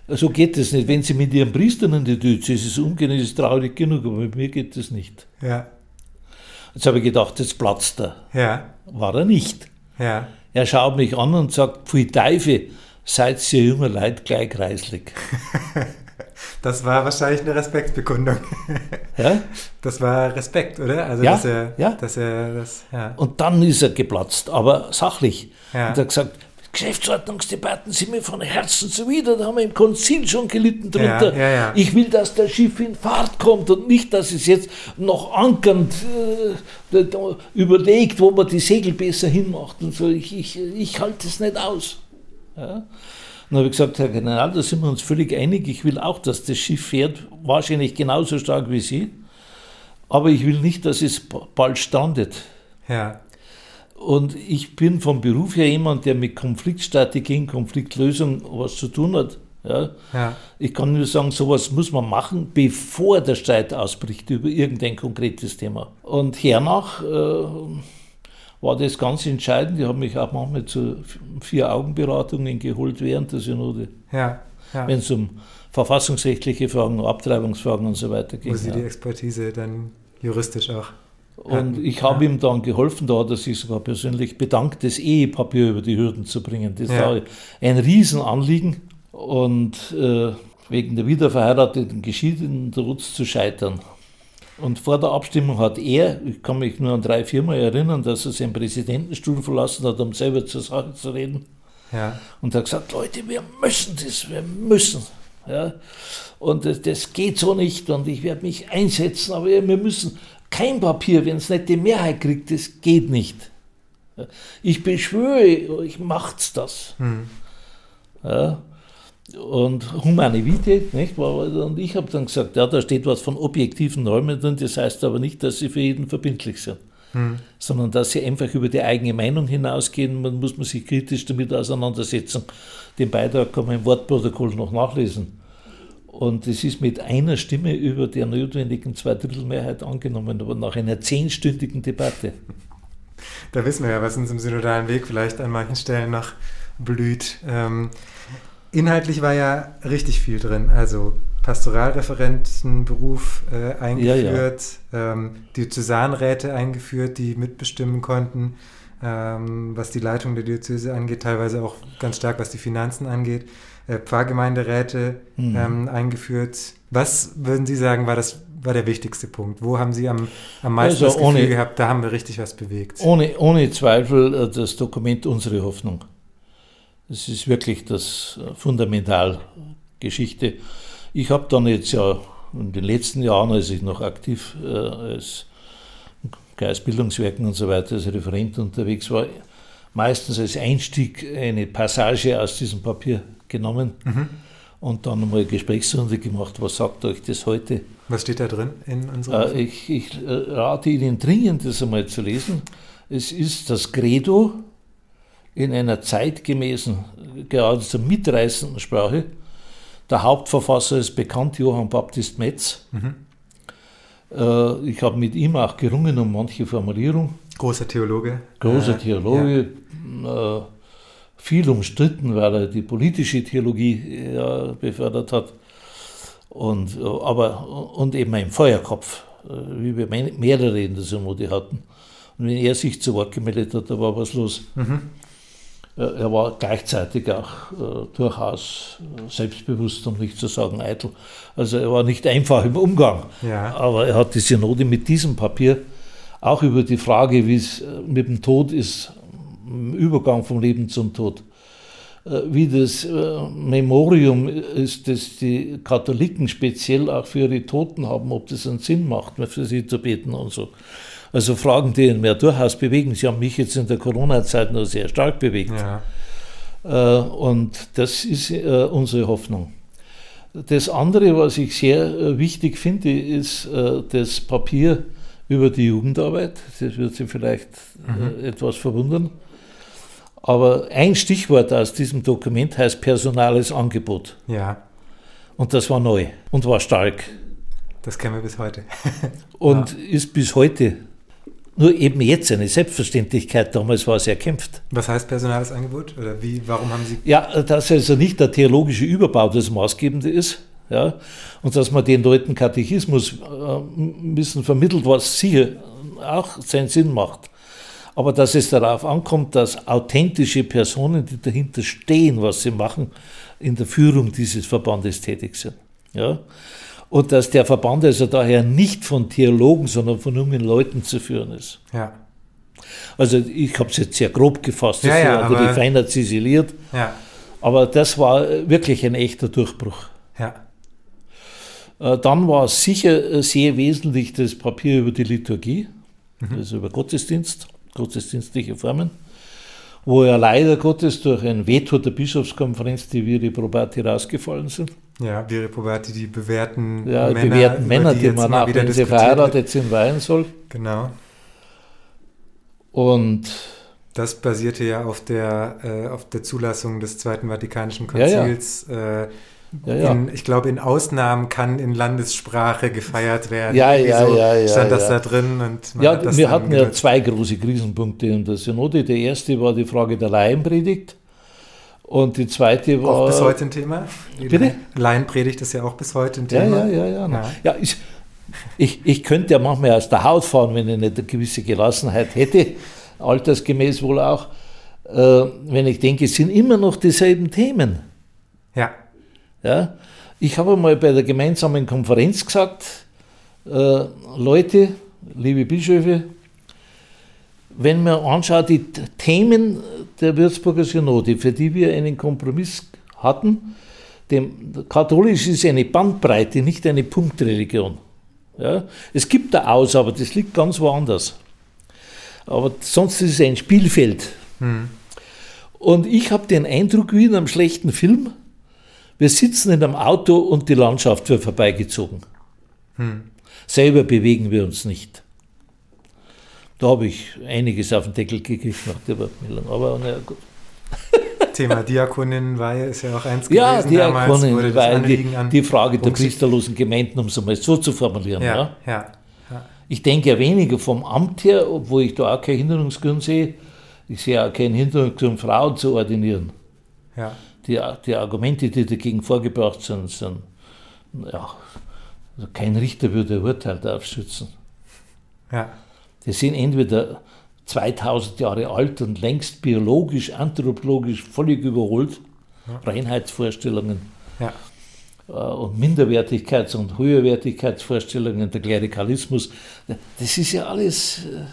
so geht es nicht. Wenn Sie mit Ihren Priestern in die Diözese umgehen, ist es traurig genug, aber mit mir geht es nicht. Ja. Jetzt habe ich gedacht, jetzt platzt er. Ja. War er nicht. Ja. Er schaut mich an und sagt, pfui Teufel, seid ihr junger Leute gleich kreislig. Das war wahrscheinlich eine Respektbekundung. Ja? Das war Respekt, oder? Also, Ja, dass er, ja. dass er das, ja. Und dann ist er geplatzt, aber sachlich. Ja. Und er hat gesagt, Geschäftsordnungsdebatten sind mir von Herzen zuwider, da haben wir im Konzil schon gelitten drunter. Ja, ja. Ich will, dass das Schiff in Fahrt kommt und nicht, dass es jetzt noch ankernd äh, überlegt, wo man die Segel besser hinmacht und so. Ich, ich, ich halte es nicht aus. Ja. Dann habe ich gesagt, Herr General, da sind wir uns völlig einig. Ich will auch, dass das Schiff fährt, wahrscheinlich genauso stark wie Sie. Aber ich will nicht, dass es ba- bald strandet. Ja. Und ich bin vom Beruf her jemand, der mit Konfliktstrategien, Konfliktlösung was zu tun hat. Ja. Ja. Ich kann nur sagen, sowas muss man machen, bevor der Streit ausbricht über irgendein konkretes Thema. Und hernach äh, war das ganz entscheidend. Ich habe mich auch manchmal zu Vier-Augen-Beratungen geholt während der Synode, Ja. ja. wenn es um verfassungsrechtliche Fragen, Abtreibungsfragen und so weiter ging. Wo sie ja. die Expertise dann juristisch auch. Und hatten. ich habe ihm dann geholfen, da hat er sich sogar persönlich bedankt, das Ehepapier über die Hürden zu bringen. Das Ja. war ein Riesenanliegen und äh, wegen der wiederverheirateten Geschiedenen droht zu scheitern. Und vor der Abstimmung hat er, ich kann mich nur an drei, viermal erinnern, dass er seinen Präsidentenstuhl verlassen hat, um selber zur Sache zu reden. Ja. Und hat gesagt, Leute, wir müssen das, wir müssen. Ja? Und das, das geht so nicht und ich werde mich einsetzen, aber wir müssen kein Papier, wenn es nicht die Mehrheit kriegt, das geht nicht. Ich beschwöre, euch macht's das. Hm. Ja? Und Humane Vitae, nicht? Und ich habe dann gesagt, ja, da steht was von objektiven Normen drin, das heißt aber nicht, dass sie für jeden verbindlich sind Hm. sondern dass sie einfach über die eigene Meinung hinausgehen. Man muss man sich kritisch damit auseinandersetzen. Den Beitrag kann man im Wortprotokoll noch nachlesen. Und es ist mit einer Stimme über der notwendigen Zweidrittelmehrheit angenommen, aber nach einer zehnstündigen Debatte. Da wissen wir ja, was uns im synodalen Weg vielleicht an manchen Stellen noch blüht. Ähm, inhaltlich war ja richtig viel drin. Also Pastoralreferentenberuf äh, eingeführt, Ähm, Diözesanräte eingeführt, die mitbestimmen konnten, ähm, was die Leitung der Diözese angeht, teilweise auch ganz stark, was die Finanzen angeht. Äh, Pfarrgemeinderäte Mhm. ähm, eingeführt. Was würden Sie sagen, war das war der wichtigste Punkt? Wo haben Sie am, am meisten Also das Gefühl ohne- gehabt, da haben wir richtig was bewegt? Ohne, ohne Zweifel äh, das Dokument Unsere Hoffnung. Das ist wirklich das äh, Fundamentalgeschichte. Ich habe dann jetzt ja in den letzten Jahren, als ich noch aktiv äh, als Geistbildungswerken und so weiter als Referent unterwegs war, meistens als Einstieg eine Passage aus diesem Papier genommen Mhm. und dann einmal eine Gesprächsrunde gemacht. Was sagt euch das heute? Was steht da drin in unserer Äh, ich ich äh, rate Ihnen dringend, das einmal zu lesen. Es ist das Credo in einer zeitgemäßen, geradezu mitreißenden Sprache. Der Hauptverfasser ist bekannt, Johann Baptist Metz. Mhm. Äh, ich habe mit ihm auch gerungen um manche Formulierung. Großer Theologe. Großer Äh, Theologe, äh, viel umstritten, weil er die politische Theologie ja, befördert hat. Und, aber, und eben ein Feuerkopf, wie wir mehrere in der Synode hatten. Und wenn er sich zu Wort gemeldet hat, da war was los. Ja. Mhm. Äh, Er war gleichzeitig auch äh, durchaus äh, selbstbewusst, um nicht zu sagen eitel. Also er war nicht einfach im Umgang. Ja. Aber er hat die Synode mit diesem Papier auch über die Frage, wie es äh, mit dem Tod ist, im Übergang vom Leben zum Tod, äh, wie das äh, Memorium ist, das die Katholiken speziell auch für ihre Toten haben, ob das einen Sinn macht, für sie zu beten und so. Also Fragen, die ihn mehr durchaus bewegen. Sie haben mich jetzt in der Corona-Zeit noch sehr stark bewegt. Ja. Äh, Und das ist äh, unsere Hoffnung. Das andere, was ich sehr äh, wichtig finde, ist das Papier über die Jugendarbeit. Das wird Sie vielleicht äh, etwas verwundern. Aber ein Stichwort aus diesem Dokument heißt personales Angebot. ja, Und das war neu und war stark das kennen wir bis heute. und ist bis heute nur eben jetzt eine Selbstverständlichkeit. Damals war es erkämpft. Was heißt personales Angebot? Oder wie, warum haben Sie. Ja, dass also nicht der theologische Überbau das Maßgebende ist, Ja? Und dass man den Leuten Katechismus äh, müssen vermittelt, was sicher auch seinen Sinn macht. Aber dass es darauf ankommt, dass authentische Personen, die dahinter stehen, was sie machen, in der Führung dieses Verbandes tätig sind. Ja? Und dass der Verband also daher nicht von Theologen, sondern von jungen Leuten zu führen ist. Ja. Also ich habe es jetzt sehr grob gefasst, das Ja, ja, aber die feiner ziseliert. Ja. Aber das war wirklich ein echter Durchbruch. Ja. Äh, Dann war es sicher sehr wesentlich das Papier über die Liturgie, also über Gottesdienst, gottesdienstliche Formen, wo ja leider Gottes durch ein Veto der Bischofskonferenz die Viri Probati rausgefallen sind. Ja, Viri Probati, die bewährten Ja, die Männer, bewährten Männer, die, jetzt man wieder wenn sie verheiratet sind, weihen soll. Genau. Und Das basierte ja auf der, äh, auf der Zulassung des Zweiten Vatikanischen Ja, ja. Konzils. Äh, Ja, ja. In, ich glaube, in Ausnahmen kann in Landessprache gefeiert werden. Ja, ja, so ja, ja, Stand das ja. da drin? Und ja, wir hatten ja genutzt. zwei große Krisenpunkte in der Synode. Der erste war die Frage der Laienpredigt und die zweite war... Auch bis heute ein Thema? Die Bitte? Laienpredigt ist ja auch bis heute ein Ja, Thema. ja, ja, ja. Ja. ja. ich, ich, ich könnte ja manchmal aus der Haut fahren, wenn ich nicht eine gewisse Gelassenheit hätte, altersgemäß wohl auch, äh, wenn ich denke, es sind immer noch dieselben Themen. Ja. Ja? Ich habe mal bei der gemeinsamen Konferenz gesagt, äh, Leute, liebe Bischöfe, wenn man anschaut, die Themen der Würzburger Synode, für die wir einen Kompromiss hatten, dem, katholisch ist eine Bandbreite, nicht eine Punktreligion. Ja? Es gibt da aus, aber das liegt ganz woanders. Aber sonst ist es ein Spielfeld. Und ich habe den Eindruck, wie in einem schlechten Film, wir sitzen in einem Auto und die Landschaft wird vorbeigezogen. Selber bewegen wir uns nicht. Da habe ich einiges auf den Deckel gekriegt nach der Wortmeldung. Aber na ja, gut. Thema Diakoninnenweihe ist ja auch eins Ja, gewesen. Damals weil Anliegen die, die Frage der priesterlosen Gemeinden, um es einmal so zu formulieren. Ja. Ja, ja. Ich denke ja weniger vom Amt her, obwohl ich da auch keinen Hinderungsgrund sehe. Ich sehe auch keinen Hinderungsgrund, Frauen zu ordinieren. ja. Die, die Argumente, die dagegen vorgebracht sind, sind ja, also kein Richter würde ein Urteil darauf stützen. ja. Die sind entweder 2000 Jahre alt und längst biologisch, anthropologisch völlig überholt, Reinheitsvorstellungen ja. äh, und Minderwertigkeits- und Höherwertigkeitsvorstellungen, der Klerikalismus, das ist ja alles äh,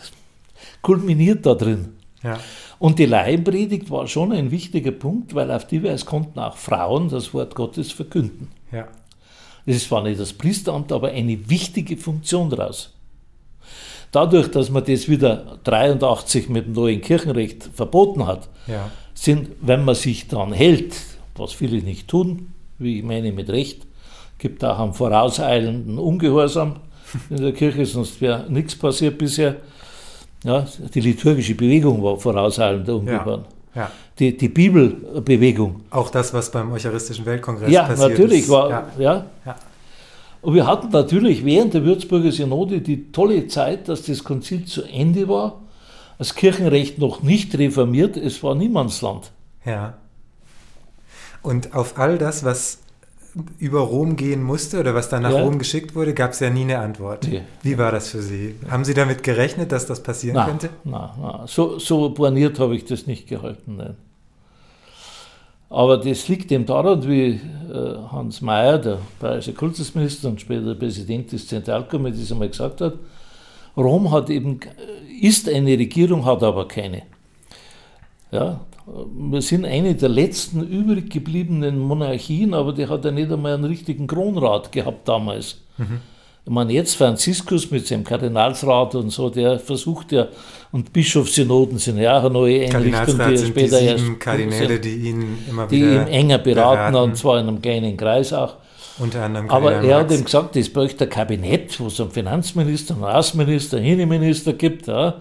kulminiert da drin. ja. Und die Laienpredigt war schon ein wichtiger Punkt, weil auf die Weise konnten auch Frauen das Wort Gottes verkünden. ja. Das ist zwar nicht das Priesteramt, aber eine wichtige Funktion daraus. Dadurch, dass man das wieder 83 mit dem neuen Kirchenrecht verboten hat, ja. sind, wenn man sich daran hält, was viele nicht tun, wie ich meine mit Recht, gibt auch einen vorauseilenden Ungehorsam in der Kirche, sonst wäre nichts passiert bisher. Ja, die liturgische Bewegung war vorauseilender Ungehorsam. ja. Die, die Bibelbewegung Auch das, was beim Eucharistischen Weltkongress ja, passiert natürlich ist. war, ja. ja. Ja. Und wir hatten natürlich während der Würzburger Synode die tolle Zeit, dass das Konzil zu Ende war. Das Kirchenrecht noch nicht reformiert, es war Niemandsland. Ja. Und auf all das, was über Rom gehen musste oder was dann nach Ja. Rom geschickt wurde, gab es ja nie eine Antwort. Nee. Wie war das für Sie? Haben Sie damit gerechnet, dass das passieren Na, könnte? na, na. So, so borniert habe ich das nicht gehalten. Nein. Aber das liegt eben daran, wie äh, Hans Mayer, der bayerische Kultusminister und später Präsident des Zentralkomitees einmal gesagt hat, Rom hat eben, ist eine Regierung, hat aber keine. Ja, wir sind eine der letzten übrig gebliebenen Monarchien, aber die hat ja nicht einmal einen richtigen Kronrat gehabt damals. Ich meine, jetzt Franziskus mit seinem Kardinalsrat und so, der versucht ja, und Bischofssynoden sind ja auch eine neue Einrichtung, die sind die später sieben erst Kardinäle, sind, die ihn immer die wieder ihn enger beraten, beraten. und zwar in einem kleinen Kreis auch. Unter anderem Aber er hat ihm gesagt, es bräuchte ein Kabinett, wo es einen Finanzminister, einen Außenminister, einen Innenminister gibt. Ja.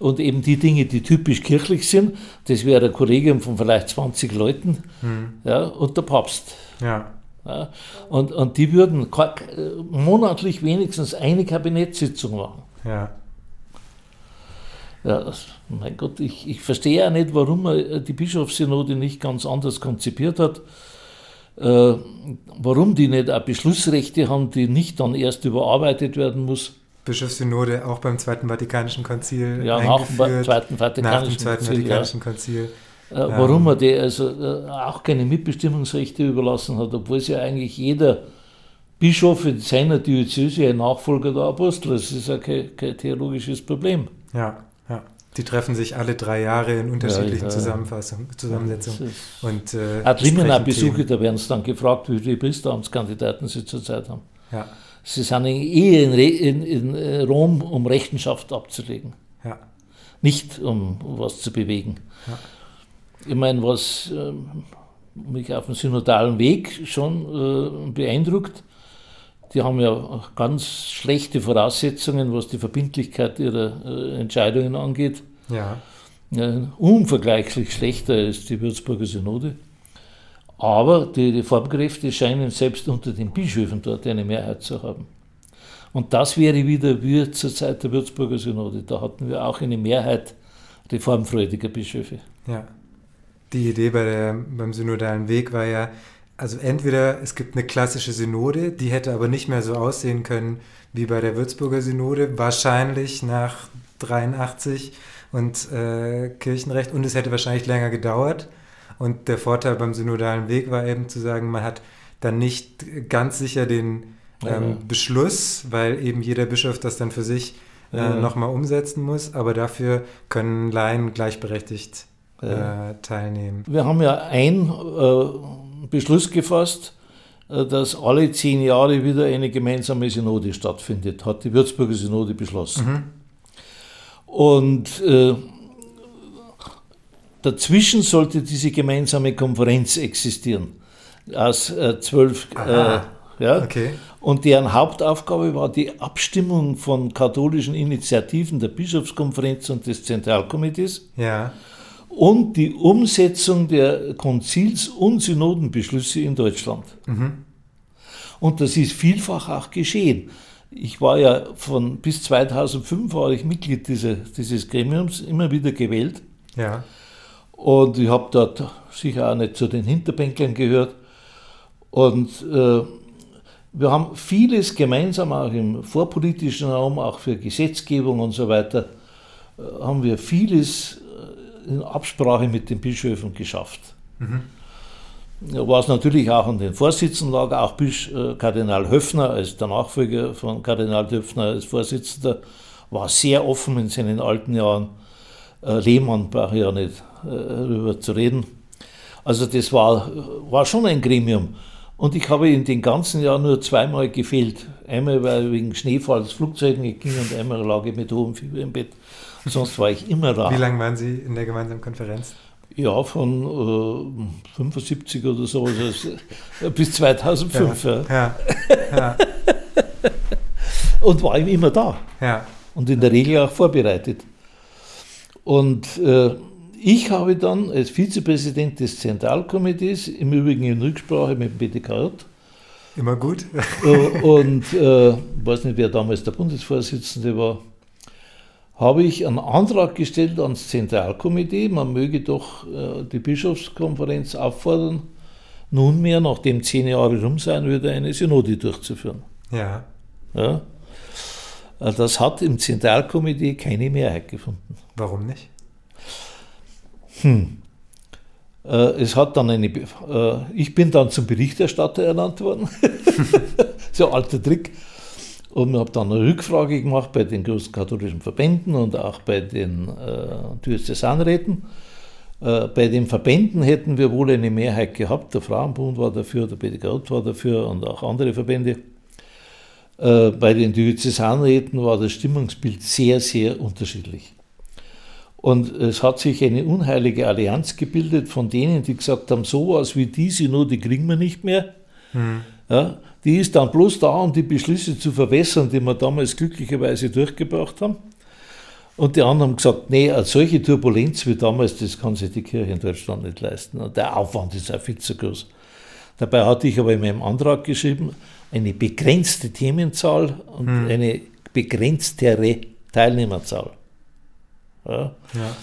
Und eben die Dinge, die typisch kirchlich sind, das wäre ein Kollegium von vielleicht 20 Leuten Hm. ja, und der Papst. Ja, Ja. Und, und die würden monatlich wenigstens eine Kabinettssitzung machen. ja, Ja, das, mein Gott, ich, ich verstehe ja nicht, warum man die Bischofssynode nicht ganz anders konzipiert hat. Äh, warum die nicht auch Beschlussrechte haben, die nicht dann erst überarbeitet werden muss. Bischofssynode auch beim Zweiten Vatikanischen Konzil ja, nach dem Zweiten Vatikanischen, Zweiten Konzil, Vatikanischen Konzil. Ja. Äh, warum er die also äh, auch keine Mitbestimmungsrechte überlassen hat, obwohl es ja eigentlich jeder Bischof in seiner Diözese ein Nachfolger der Apostel ist. Das ist ja kein, kein theologisches Problem. Ja. Die treffen sich alle drei Jahre in unterschiedlichen ja, Zusammenfassungen, Zusammensetzungen. Und, äh, hat Besuche, da werden sie dann gefragt, wie viele Priesteramtskandidaten sie zurzeit haben. Ja. Sie sind eh in, in, in, äh, Rom, um Rechenschaft abzulegen. Ja. Nicht um was zu bewegen. Ja. Ich meine, was äh, mich auf dem synodalen Weg schon äh, beeindruckt, die haben ja ganz schlechte Voraussetzungen, was die Verbindlichkeit ihrer äh, Entscheidungen angeht. Ja. ja. Unvergleichlich schlechter als die Würzburger Synode. Aber die Reformkräfte scheinen selbst unter den Bischöfen dort eine Mehrheit zu haben. Und das wäre wieder wie zur Zeit der Würzburger Synode. Da hatten wir auch eine Mehrheit reformfreudiger Bischöfe. Ja. Die Idee bei der, beim synodalen Weg war ja, also entweder es gibt eine klassische Synode, die hätte aber nicht mehr so aussehen können wie bei der Würzburger Synode, wahrscheinlich nach 83 und äh, Kirchenrecht und es hätte wahrscheinlich länger gedauert. Und der Vorteil beim synodalen Weg war eben zu sagen, man hat dann nicht ganz sicher den ähm, ja. Beschluss, weil eben jeder Bischof das dann für sich äh, ja. nochmal umsetzen muss, aber dafür können Laien gleichberechtigt äh, teilnehmen. Wir haben ja ein äh, Beschluss gefasst, äh, dass alle zehn Jahre wieder eine gemeinsame Synode stattfindet, hat die Würzburger Synode beschlossen. Mhm. Und äh, dazwischen sollte diese gemeinsame Konferenz existieren aus äh, zwölf. Äh, ja, okay. Und deren Hauptaufgabe war die Abstimmung von katholischen Initiativen der Bischofskonferenz und des Zentralkomitees. Ja und die Umsetzung der Konzils- und Synodenbeschlüsse in Deutschland. Mhm. Und das ist vielfach auch geschehen. Ich war ja von bis 2005 war ich Mitglied dieser, dieses Gremiums, immer wieder gewählt. Ja. Und ich habe dort sicher auch nicht zu den Hinterbänklern gehört. Und äh, wir haben vieles gemeinsam, auch im vorpolitischen Raum, auch für Gesetzgebung und so weiter, äh, haben wir vieles in Absprache mit den Bischöfen geschafft. Mhm. Was natürlich auch an den Vorsitzenden lag, auch Bisch, äh, Kardinal Höffner als der Nachfolger von Kardinal Döpfner als Vorsitzender, war sehr offen in seinen alten Jahren. Äh, Lehmann brauche ich ja nicht äh, darüber zu reden. Also das war, war schon ein Gremium. Und ich habe in den ganzen Jahren nur zweimal gefehlt. Einmal, weil wegen Schneefall das Flugzeug nicht ging und einmal lag ich mit hohem Fieber im Bett. Sonst war ich immer da. Wie lange waren Sie in der gemeinsamen Konferenz? Ja, von äh, 75 oder so also bis 2005. Ja, ja, ja. Und war immer da. Ja. Und in der Regel auch vorbereitet. Und äh, ich habe dann als Vizepräsident des Zentralkomitees, im Übrigen in Rücksprache mit dem BDKJ, Immer gut. Äh, und äh, weiß nicht, wer damals der Bundesvorsitzende war, habe ich einen Antrag gestellt ans Zentralkomitee, man möge doch äh, die Bischofskonferenz auffordern, nunmehr, nachdem zehn Jahre rum sein würde, eine Synode durchzuführen. Ja. ja. Äh, das hat im Zentralkomitee keine Mehrheit gefunden. Warum nicht? Hm. Äh, es hat dann eine, ich bin dann zum Berichterstatter ernannt worden. so alter Trick. Und habe dann eine Rückfrage gemacht bei den großen katholischen Verbänden und auch bei den äh, Diözesanräten. Äh, bei den Verbänden hätten wir wohl eine Mehrheit gehabt. Der Frauenbund war dafür, der BDGOT war dafür und auch andere Verbände. Äh, bei den Diözesanräten war das Stimmungsbild sehr, sehr unterschiedlich. Und es hat sich eine unheilige Allianz gebildet von denen, die gesagt haben, sowas wie die Synode kriegen wir nicht mehr. Mhm. Ja, die ist dann bloß da, um die Beschlüsse zu verwässern, die wir damals glücklicherweise durchgebracht haben. Und die anderen haben gesagt, nee, eine solche Turbulenz wie damals, das kann sich die Kirche in Deutschland nicht leisten. Und der Aufwand ist auch viel zu groß. Dabei hatte ich aber in meinem Antrag geschrieben, eine begrenzte Themenzahl und hm. eine begrenztere Teilnehmerzahl. Ja. Ja.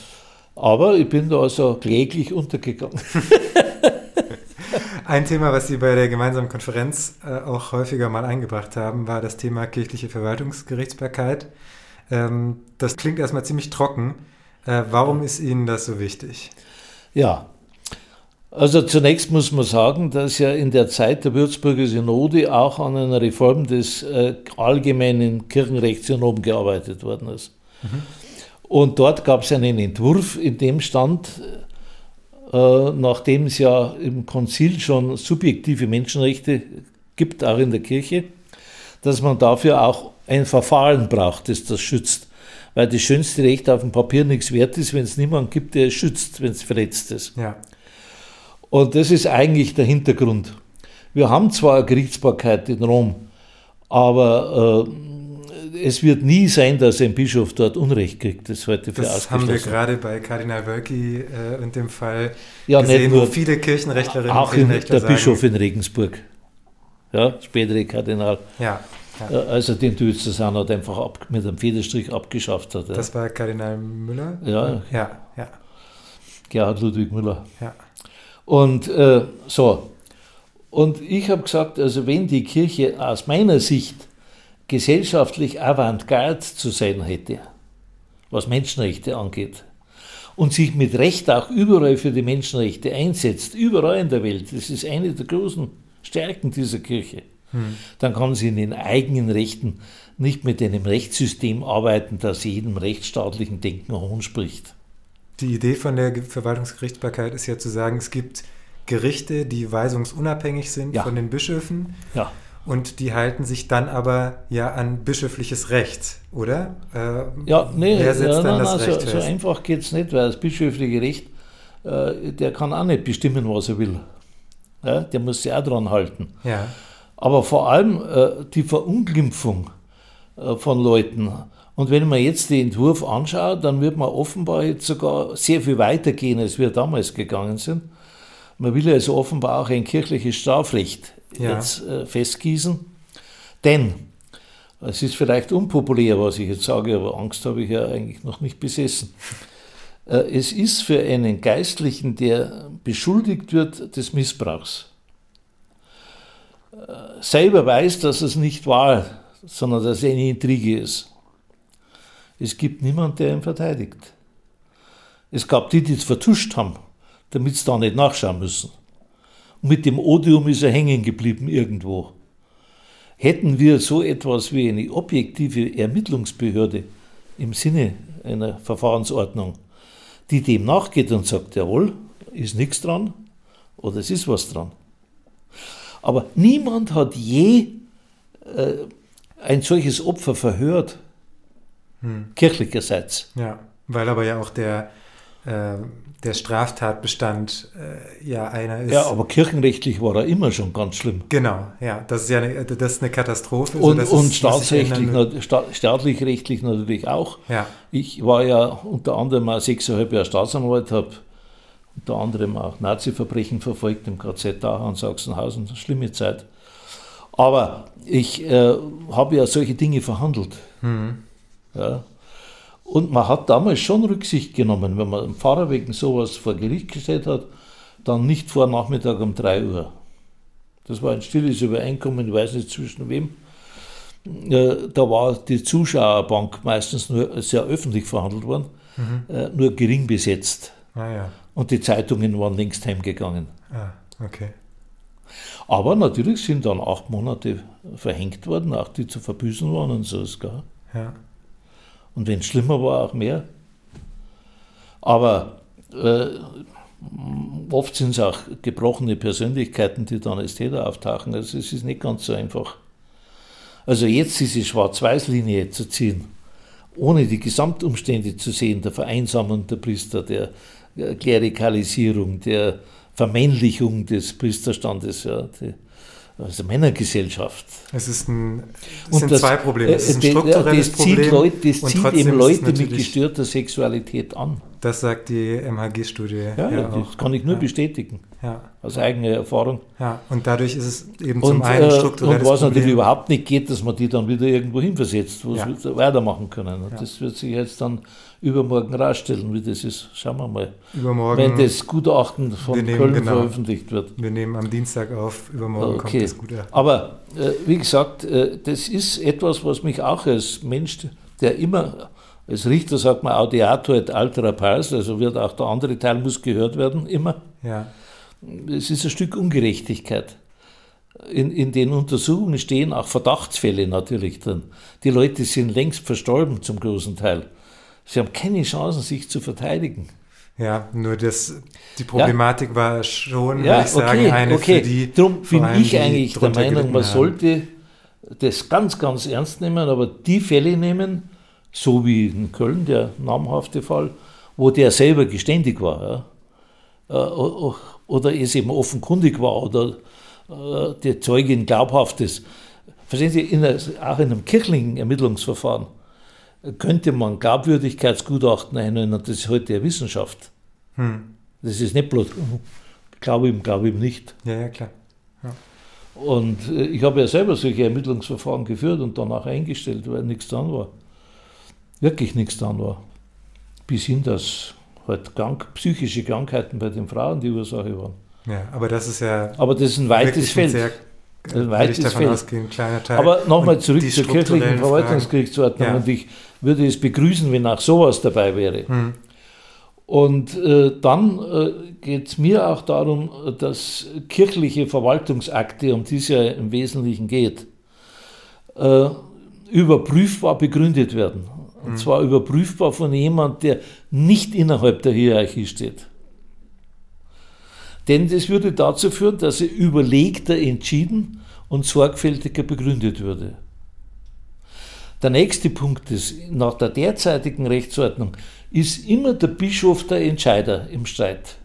Aber ich bin da also kläglich untergegangen. Ein Thema, was Sie bei der gemeinsamen Konferenz äh, auch häufiger mal eingebracht haben, war das Thema kirchliche Verwaltungsgerichtsbarkeit. Ähm, das klingt erstmal ziemlich trocken. Äh, warum ist Ihnen das so wichtig? Ja, also zunächst muss man sagen, dass ja in der Zeit der Würzburger Synode auch an einer Reform des äh, allgemeinen Kirchenrechts in Rom gearbeitet worden ist. Mhm. Und dort gab es einen Entwurf, in dem stand, äh, nachdem es ja im Konzil schon subjektive Menschenrechte gibt, auch in der Kirche, dass man dafür auch ein Verfahren braucht, das das schützt. Weil das schönste Recht auf dem Papier nichts wert ist, wenn es niemanden gibt, der es schützt, wenn es verletzt ist. Ja. Und das ist eigentlich der Hintergrund. Wir haben zwar eine Gerichtsbarkeit in Rom, aber äh, es wird nie sein, dass ein Bischof dort Unrecht kriegt. Das heute für Das haben wir gerade bei Kardinal Wölki äh, und dem Fall ja, gesehen, nur, wo viele Kirchenrechtlerinnen auch und Kirchenrechtler der sagen, Bischof in Regensburg, ja, spätere Kardinal. Ja, ja. Also den Diözesan hat einfach ab, mit einem Federstrich abgeschafft hat. Ja. Das war Kardinal Müller? Ja, ja, ja. Gerhard Ludwig Müller. Ja. Und äh, so. Und ich habe gesagt, also wenn die Kirche aus meiner Sicht gesellschaftlich avantgarde zu sein hätte, was Menschenrechte angeht, und sich mit Recht auch überall für die Menschenrechte einsetzt, überall in der Welt, das ist eine der großen Stärken dieser Kirche, hm. dann kann sie in den eigenen Rechten nicht mit einem Rechtssystem arbeiten, das jedem rechtsstaatlichen Denken hohn spricht. Die Idee von der Verwaltungsgerichtsbarkeit ist ja zu sagen, es gibt Gerichte, die weisungsunabhängig sind ja. von den Bischöfen. Ja. Und die halten sich dann aber ja an bischöfliches Recht, oder? Äh, ja, nee, wer setzt ja, dann nein, das nein, Recht so, so einfach geht es nicht, weil das bischöfliche Recht, äh, der kann auch nicht bestimmen, was er will. Ja, der muss sich auch dran halten. Ja. Aber vor allem äh, die Verunglimpfung äh, von Leuten und wenn man jetzt den Entwurf anschaut, dann wird man offenbar jetzt sogar sehr viel weiter gehen, als wir damals gegangen sind. Man will also offenbar auch ein kirchliches Strafrecht ja. jetzt äh, festgießen. Denn, es ist vielleicht unpopulär, was ich jetzt sage, aber Angst habe ich ja eigentlich noch nicht besessen. Äh, es ist für einen Geistlichen, der beschuldigt wird des Missbrauchs, äh, selber weiß, dass es nicht war, sondern dass es eine Intrige ist es gibt niemanden, der ihn verteidigt. Es gab die, die es vertuscht haben, damit sie da nicht nachschauen müssen. Und mit dem Odium ist er hängen geblieben irgendwo. Hätten wir so etwas wie eine objektive Ermittlungsbehörde im Sinne einer Verfahrensordnung, die dem nachgeht und sagt, jawohl, ist nichts dran oder es ist was dran. Aber niemand hat je äh, ein solches Opfer verhört hm. kirchlicherseits. Ja, weil aber ja auch der, äh, der Straftatbestand äh, ja einer ist. Ja, aber kirchenrechtlich war er immer schon ganz schlimm. Genau, ja, das ist ja eine, das ist eine Katastrophe. Und, so, und staatsrechtlich, staatlich rechtlich natürlich auch. Ja. Ich war ja unter anderem auch sechseinhalb Jahre Staatsanwalt, habe unter anderem auch Nazi-Verbrechen verfolgt im KZ Dachau und Sachsenhausen, schlimme Zeit. Aber ich äh, habe ja solche Dinge verhandelt. Mhm. Ja. Und man hat damals schon Rücksicht genommen, wenn man einen Pfarrer wegen sowas vor Gericht gestellt hat, dann nicht vor Nachmittag um 3 Uhr. Das war ein stilles Übereinkommen, ich weiß nicht zwischen wem. Da war die Zuschauerbank meistens nur sehr öffentlich verhandelt worden, mhm. Äh, nur gering besetzt. Ah, ja. Und die Zeitungen waren längst heimgegangen. Ah, okay. Aber natürlich sind dann acht Monate verhängt worden, auch die zu verbüßen waren und so. Ja. Und wenn es schlimmer war, auch mehr. Aber äh, oft sind es auch gebrochene Persönlichkeiten, die dann als Täter auftauchen. Also es ist nicht ganz so einfach. Also jetzt diese Schwarz-Weiß-Linie zu ziehen, ohne die Gesamtumstände zu sehen, der Vereinsamung der Priester, der Klerikalisierung, der Vermännlichung des Priesterstandes, ja, die, also Männergesellschaft. Es, ist ein, es sind das, zwei Probleme. Es ist ein strukturelles das Problem. Leute, das zieht eben Leute mit gestörter Sexualität an. das sagt die MHG-Studie. Ja, ja, das kann ich nur bestätigen. Ja. Aus eigener Erfahrung. Ja, und dadurch ist es eben Und, zum einen äh, strukturelles und was Problem. natürlich überhaupt nicht geht, dass man die dann wieder irgendwo hinversetzt, wo Ja. sie weitermachen können. Und Ja. Das wird sich jetzt dann übermorgen rausstellen, wie das ist. Schauen wir mal. Übermorgen, Wenn das Gutachten von nehmen Köln genau. veröffentlicht wird. wir nehmen am Dienstag auf, übermorgen Okay. kommt das Gute. Aber äh, wie gesagt, äh, das ist etwas, was mich auch als Mensch, der immer, als Richter sagt man Audiator et altera pars, also wird auch der andere Teil muss gehört werden, immer. Ja, Es ist ein Stück Ungerechtigkeit. In, in den Untersuchungen stehen auch Verdachtsfälle natürlich drin. Die Leute sind längst verstorben zum großen Teil. Sie haben keine Chancen, sich zu verteidigen. ja, nur das, die Problematik war schon, Ja, würde ich sagen, okay, eine okay. für die. Darum bin allem, ich eigentlich der Meinung, man haben. sollte das ganz, ganz ernst nehmen, aber die Fälle nehmen, so wie in Köln, der namhafte Fall, wo der selber geständig war, ja, äh, oder es eben offenkundig war, oder äh, der Zeugin glaubhaft ist. Verstehen Sie, in auch in einem kirchlichen Ermittlungsverfahren könnte man Glaubwürdigkeitsgutachten einholen, und das ist heute eine Wissenschaft. Hm. Das ist nicht bloß, glaube ihm, glaube ihm nicht. Ja, ja, klar. Und äh, ich habe ja selber solche Ermittlungsverfahren geführt und danach eingestellt, weil nichts dran war. Wirklich nichts dran war. Bis hin, dass halt krank, psychische Krankheiten bei den Frauen die Ursache waren. Ja, aber das ist ja Aber das ist ein weites wirklich ein Feld. sehr, Ein äh, ich weites Feld. ausgehen, kleiner Teil. Aber nochmal zurück zur kirchlichen Verwaltungsgerichtsordnung. Ja. Und ich würde es begrüßen, wenn auch sowas dabei wäre. Hm. Und äh, dann äh, geht es mir auch darum, dass kirchliche Verwaltungsakte, um die es ja im Wesentlichen geht, äh, überprüfbar begründet werden. Und zwar überprüfbar von jemand, der nicht innerhalb der Hierarchie steht. Denn das würde dazu führen, dass er überlegter entschieden und sorgfältiger begründet würde. Der nächste Punkt ist, nach der derzeitigen Rechtsordnung ist immer der Bischof der Entscheider im Streit.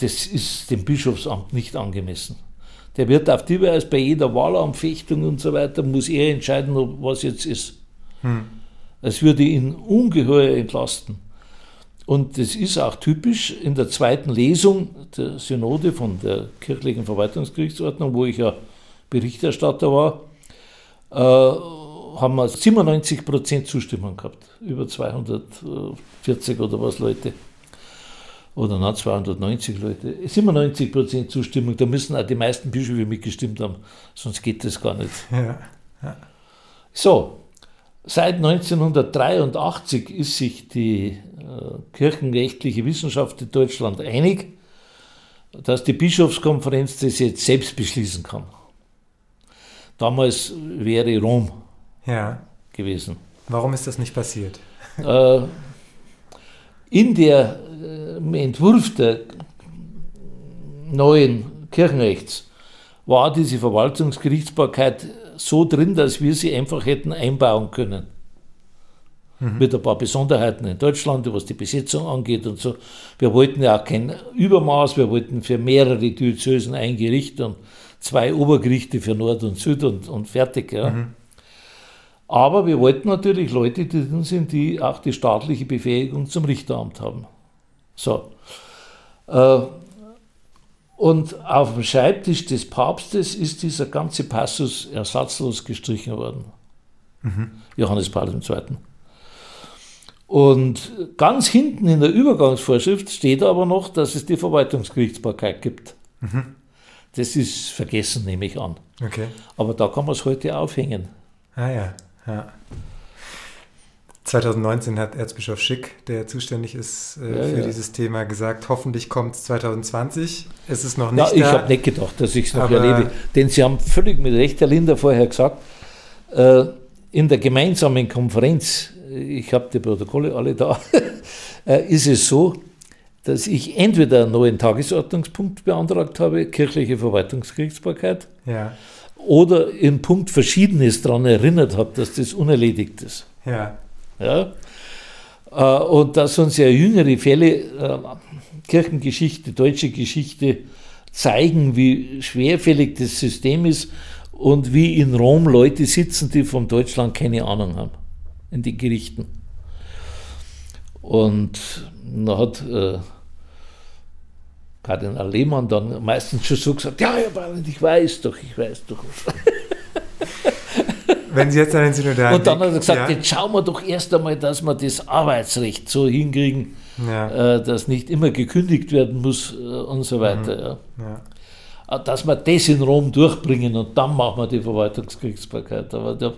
Das ist dem Bischofsamt nicht angemessen. Der wird auf die Weise bei jeder Wahlanfechtung und so weiter, muss er entscheiden, was jetzt ist. Es würde ihn ungeheuer entlasten. Und das ist auch typisch in der zweiten Lesung der Synode von der kirchlichen Verwaltungsgerichtsordnung, wo ich ja Berichterstatter war, äh, haben wir 97 Prozent Zustimmung gehabt. Über 240 oder was Leute. Oder na, 290 Leute. 97 Prozent Zustimmung, da müssen auch die meisten Bischöfe mitgestimmt haben, sonst geht das gar nicht. Ja. So, seit 1983 ist sich die äh, kirchenrechtliche Wissenschaft in Deutschland einig, dass die Bischofskonferenz das jetzt selbst beschließen kann. Damals wäre Rom ja. gewesen. Warum ist das nicht passiert? Äh, in der äh, im Entwurf der neuen Kirchenrechts war diese Verwaltungsgerichtsbarkeit so drin, dass wir sie einfach hätten einbauen können. Mit ein paar Besonderheiten in Deutschland, was die Besetzung angeht und so. Wir wollten ja auch kein Übermaß, wir wollten für mehrere Diözesen ein Gericht und zwei Obergerichte für Nord und Süd und, und fertig. Ja. Aber wir wollten natürlich Leute, die drin sind, die auch die staatliche Befähigung zum Richteramt haben. So. Äh, Und auf dem Schreibtisch des Papstes ist dieser ganze Passus ersatzlos gestrichen worden. Johannes Paul II. Und ganz hinten in der Übergangsvorschrift steht aber noch, dass es die Verwaltungsgerichtsbarkeit gibt. Das ist vergessen, nehme ich an. Okay. Aber da kann man es heute aufhängen. Ah ja, ja. 2019 hat Erzbischof Schick, der zuständig ist äh, Ja, für ja. dieses Thema, gesagt, hoffentlich kommt es 2020. Es ist noch nicht ich da. habe nicht gedacht, dass ich es noch erlebe. Denn Sie haben völlig mit Recht, Herr Linder, vorher gesagt, äh, in der gemeinsamen Konferenz, ich habe die Protokolle alle da, äh, ist es so, dass ich entweder einen neuen Tagesordnungspunkt beantragt habe, kirchliche Verwaltungsgerichtsbarkeit, Ja, oder im Punkt Verschiedenes daran erinnert habe, dass das unerledigt ist. ja, Ja? Äh, Und dass uns ja jüngere Fälle, äh, Kirchengeschichte, deutsche Geschichte, zeigen, wie schwerfällig das System ist und wie in Rom Leute sitzen, die von Deutschland keine Ahnung haben, in den Gerichten. Und dann hat äh, Kardinal Lehmann dann meistens schon so gesagt, ja, Herr Barland, ich weiß doch, ich weiß doch. Wenn Sie jetzt den Synodalen Und dann hat er gesagt, ja. jetzt schauen wir doch erst einmal, dass wir das Arbeitsrecht so hinkriegen, ja. äh, dass nicht immer gekündigt werden muss äh, und so weiter. Mhm. Ja. Äh, dass wir das in Rom durchbringen und dann machen wir die Verwaltungsgerichtsbarkeit. Aber der,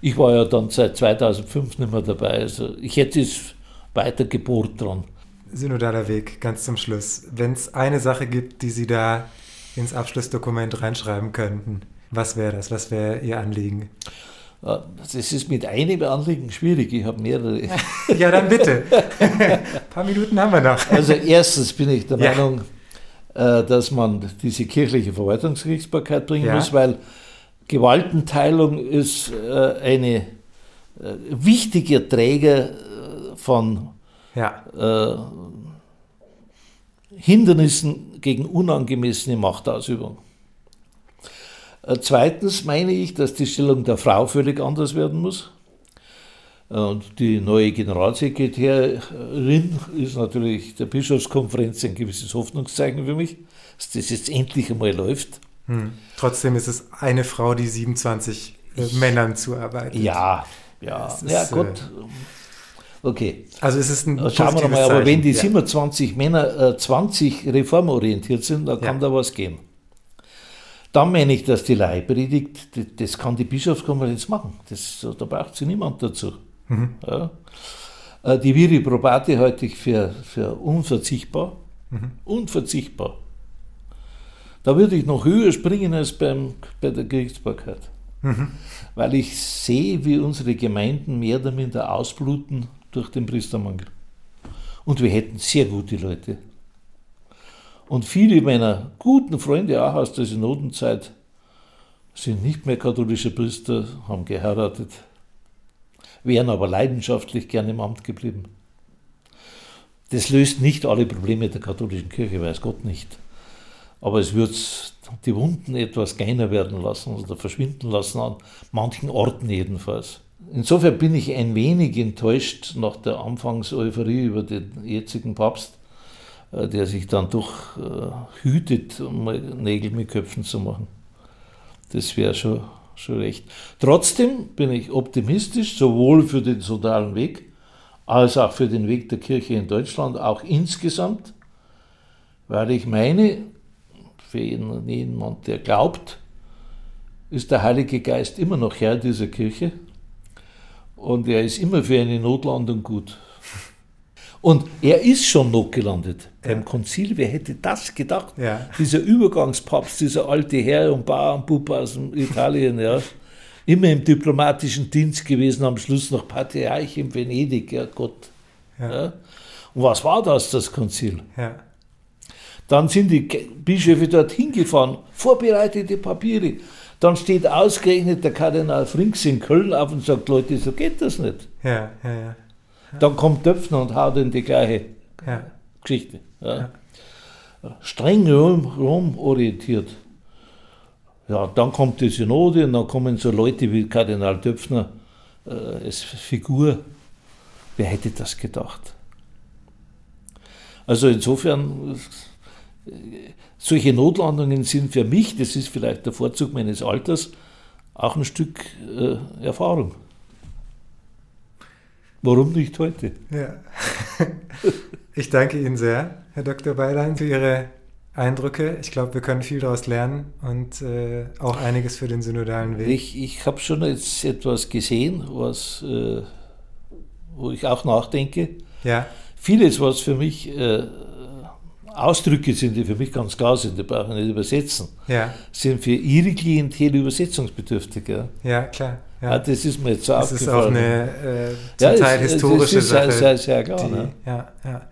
ich war ja dann seit 2005 nicht mehr dabei. Also ich hätte es weiter gebohrt dran. Synodaler Weg, ganz zum Schluss. Wenn es eine Sache gibt, die Sie da ins Abschlussdokument reinschreiben könnten, was wäre das? Was wäre Ihr Anliegen? Das ist mit einem Anliegen schwierig. Ich habe mehrere. ja, dann bitte. Ein paar Minuten haben wir noch. Also erstens bin ich der ja. Meinung, äh, dass man diese kirchliche Verwaltungsgerichtsbarkeit bringen ja. muss, weil Gewaltenteilung ist äh, eine äh, wichtiger Träger von ja. Hindernissen gegen unangemessene Machtausübung. Äh, zweitens meine ich, dass die Stellung der Frau völlig anders werden muss. Und die neue Generalsekretärin ist natürlich der Bischofskonferenz ein gewisses Hoffnungszeichen für mich, dass das jetzt endlich einmal läuft. Hm. Trotzdem ist es eine Frau, die 27 äh, Männern zuarbeitet. Ja, ja, ja gut. Äh, okay. Also es ist ein Schauen wir mal, aber wenn die ja. 27 Männer äh, 20 reformorientiert sind, dann kann ja. da was gehen. Dann meine ich, dass die Leihpredigt, das kann die Bischofskonferenz machen. Das, da braucht sie niemand dazu. Mhm. Ja. Äh, die Viri Probate halte ich für, für unverzichtbar. Mhm. Unverzichtbar. Da würde ich noch höher springen als beim, bei der Gerichtsbarkeit. Mhm. Weil ich sehe, wie unsere Gemeinden mehr oder minder ausbluten durch den Priestermangel. Und wir hätten sehr gute Leute. Und viele meiner guten Freunde auch aus der Synodenzeit sind nicht mehr katholische Priester, haben geheiratet, wären aber leidenschaftlich gerne im Amt geblieben. Das löst nicht alle Probleme der katholischen Kirche, weiß Gott nicht. Aber es wird die Wunden etwas kleiner werden lassen oder verschwinden lassen, an manchen Orten jedenfalls. Insofern bin ich ein wenig enttäuscht nach der Anfangseuphorie über den jetzigen Papst, äh, der sich dann doch äh, hütet, um Nägel mit Köpfen zu machen. Das wäre schon, schon recht. Trotzdem bin ich optimistisch, sowohl für den sozialen Weg als auch für den Weg der Kirche in Deutschland, auch insgesamt, weil ich meine, für jemanden, der glaubt, ist der Heilige Geist immer noch Herr dieser Kirche und er ist immer für eine Notlandung gut. Und er ist schon noch gelandet beim Konzil. Wer hätte das gedacht? Ja. Dieser Übergangspapst, dieser alte Herr und Bauernbub aus Italien, ja, immer im diplomatischen Dienst gewesen, am Schluss noch Patriarch in Venedig, ja Gott. Ja. ja. Und was war das, das Konzil? Ja. Dann sind die Bischöfe dorthin gefahren, vorbereitete Papiere. Dann steht ausgerechnet der Kardinal Frings in Köln auf und sagt, Leute, so geht das nicht. Ja, ja, ja. Dann kommt Döpfner und haut in die gleiche ja. Geschichte. Ja. Ja. Streng Rom, orientiert. Ja, dann kommt die Synode und dann kommen so Leute wie Kardinal Döpfner äh, als Figur. Wer hätte das gedacht? Also insofern, äh, solche Notlandungen sind für mich, das ist vielleicht der Vorzug meines Alters, auch ein Stück äh, Erfahrung. Warum nicht heute? Ja. Ich danke Ihnen sehr, Herr Dr. Beilein, für Ihre Eindrücke. Ich glaube, wir können viel daraus lernen und äh, auch einiges für den synodalen Weg. Ich, ich habe schon jetzt etwas gesehen, was, äh, wo ich auch nachdenke. Ja. Vieles, was für mich äh, Ausdrücke sind, die für mich ganz klar sind, die brauchen nicht übersetzen, ja. sind für Ihre Klientel übersetzungsbedürftig. Ja, ja klar. Ja. Ah, das ist mir jetzt so das aufgefallen. Das ist auch eine äh, zum ja, Teil es, historische es ist Sache. Sehr, sehr klar, die, ne? ja, ja,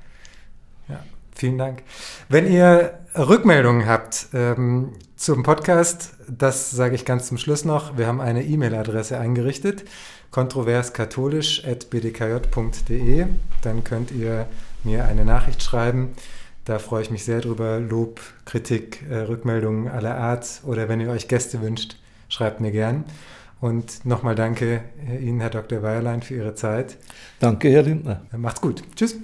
ja. Vielen Dank. Wenn ihr Rückmeldungen habt ähm, zum Podcast, das sage ich ganz zum Schluss noch. Wir haben eine E-Mail-Adresse eingerichtet, kontroverskatholisch.bdkj.de. Dann könnt ihr mir eine Nachricht schreiben. Da freue ich mich sehr drüber. Lob, Kritik, äh, Rückmeldungen aller Art oder wenn ihr euch Gäste wünscht, schreibt mir gern. Und nochmal danke Ihnen, Herr Dr. Weierlein, für Ihre Zeit. Danke, Herr Lindner. Macht's gut. Tschüss.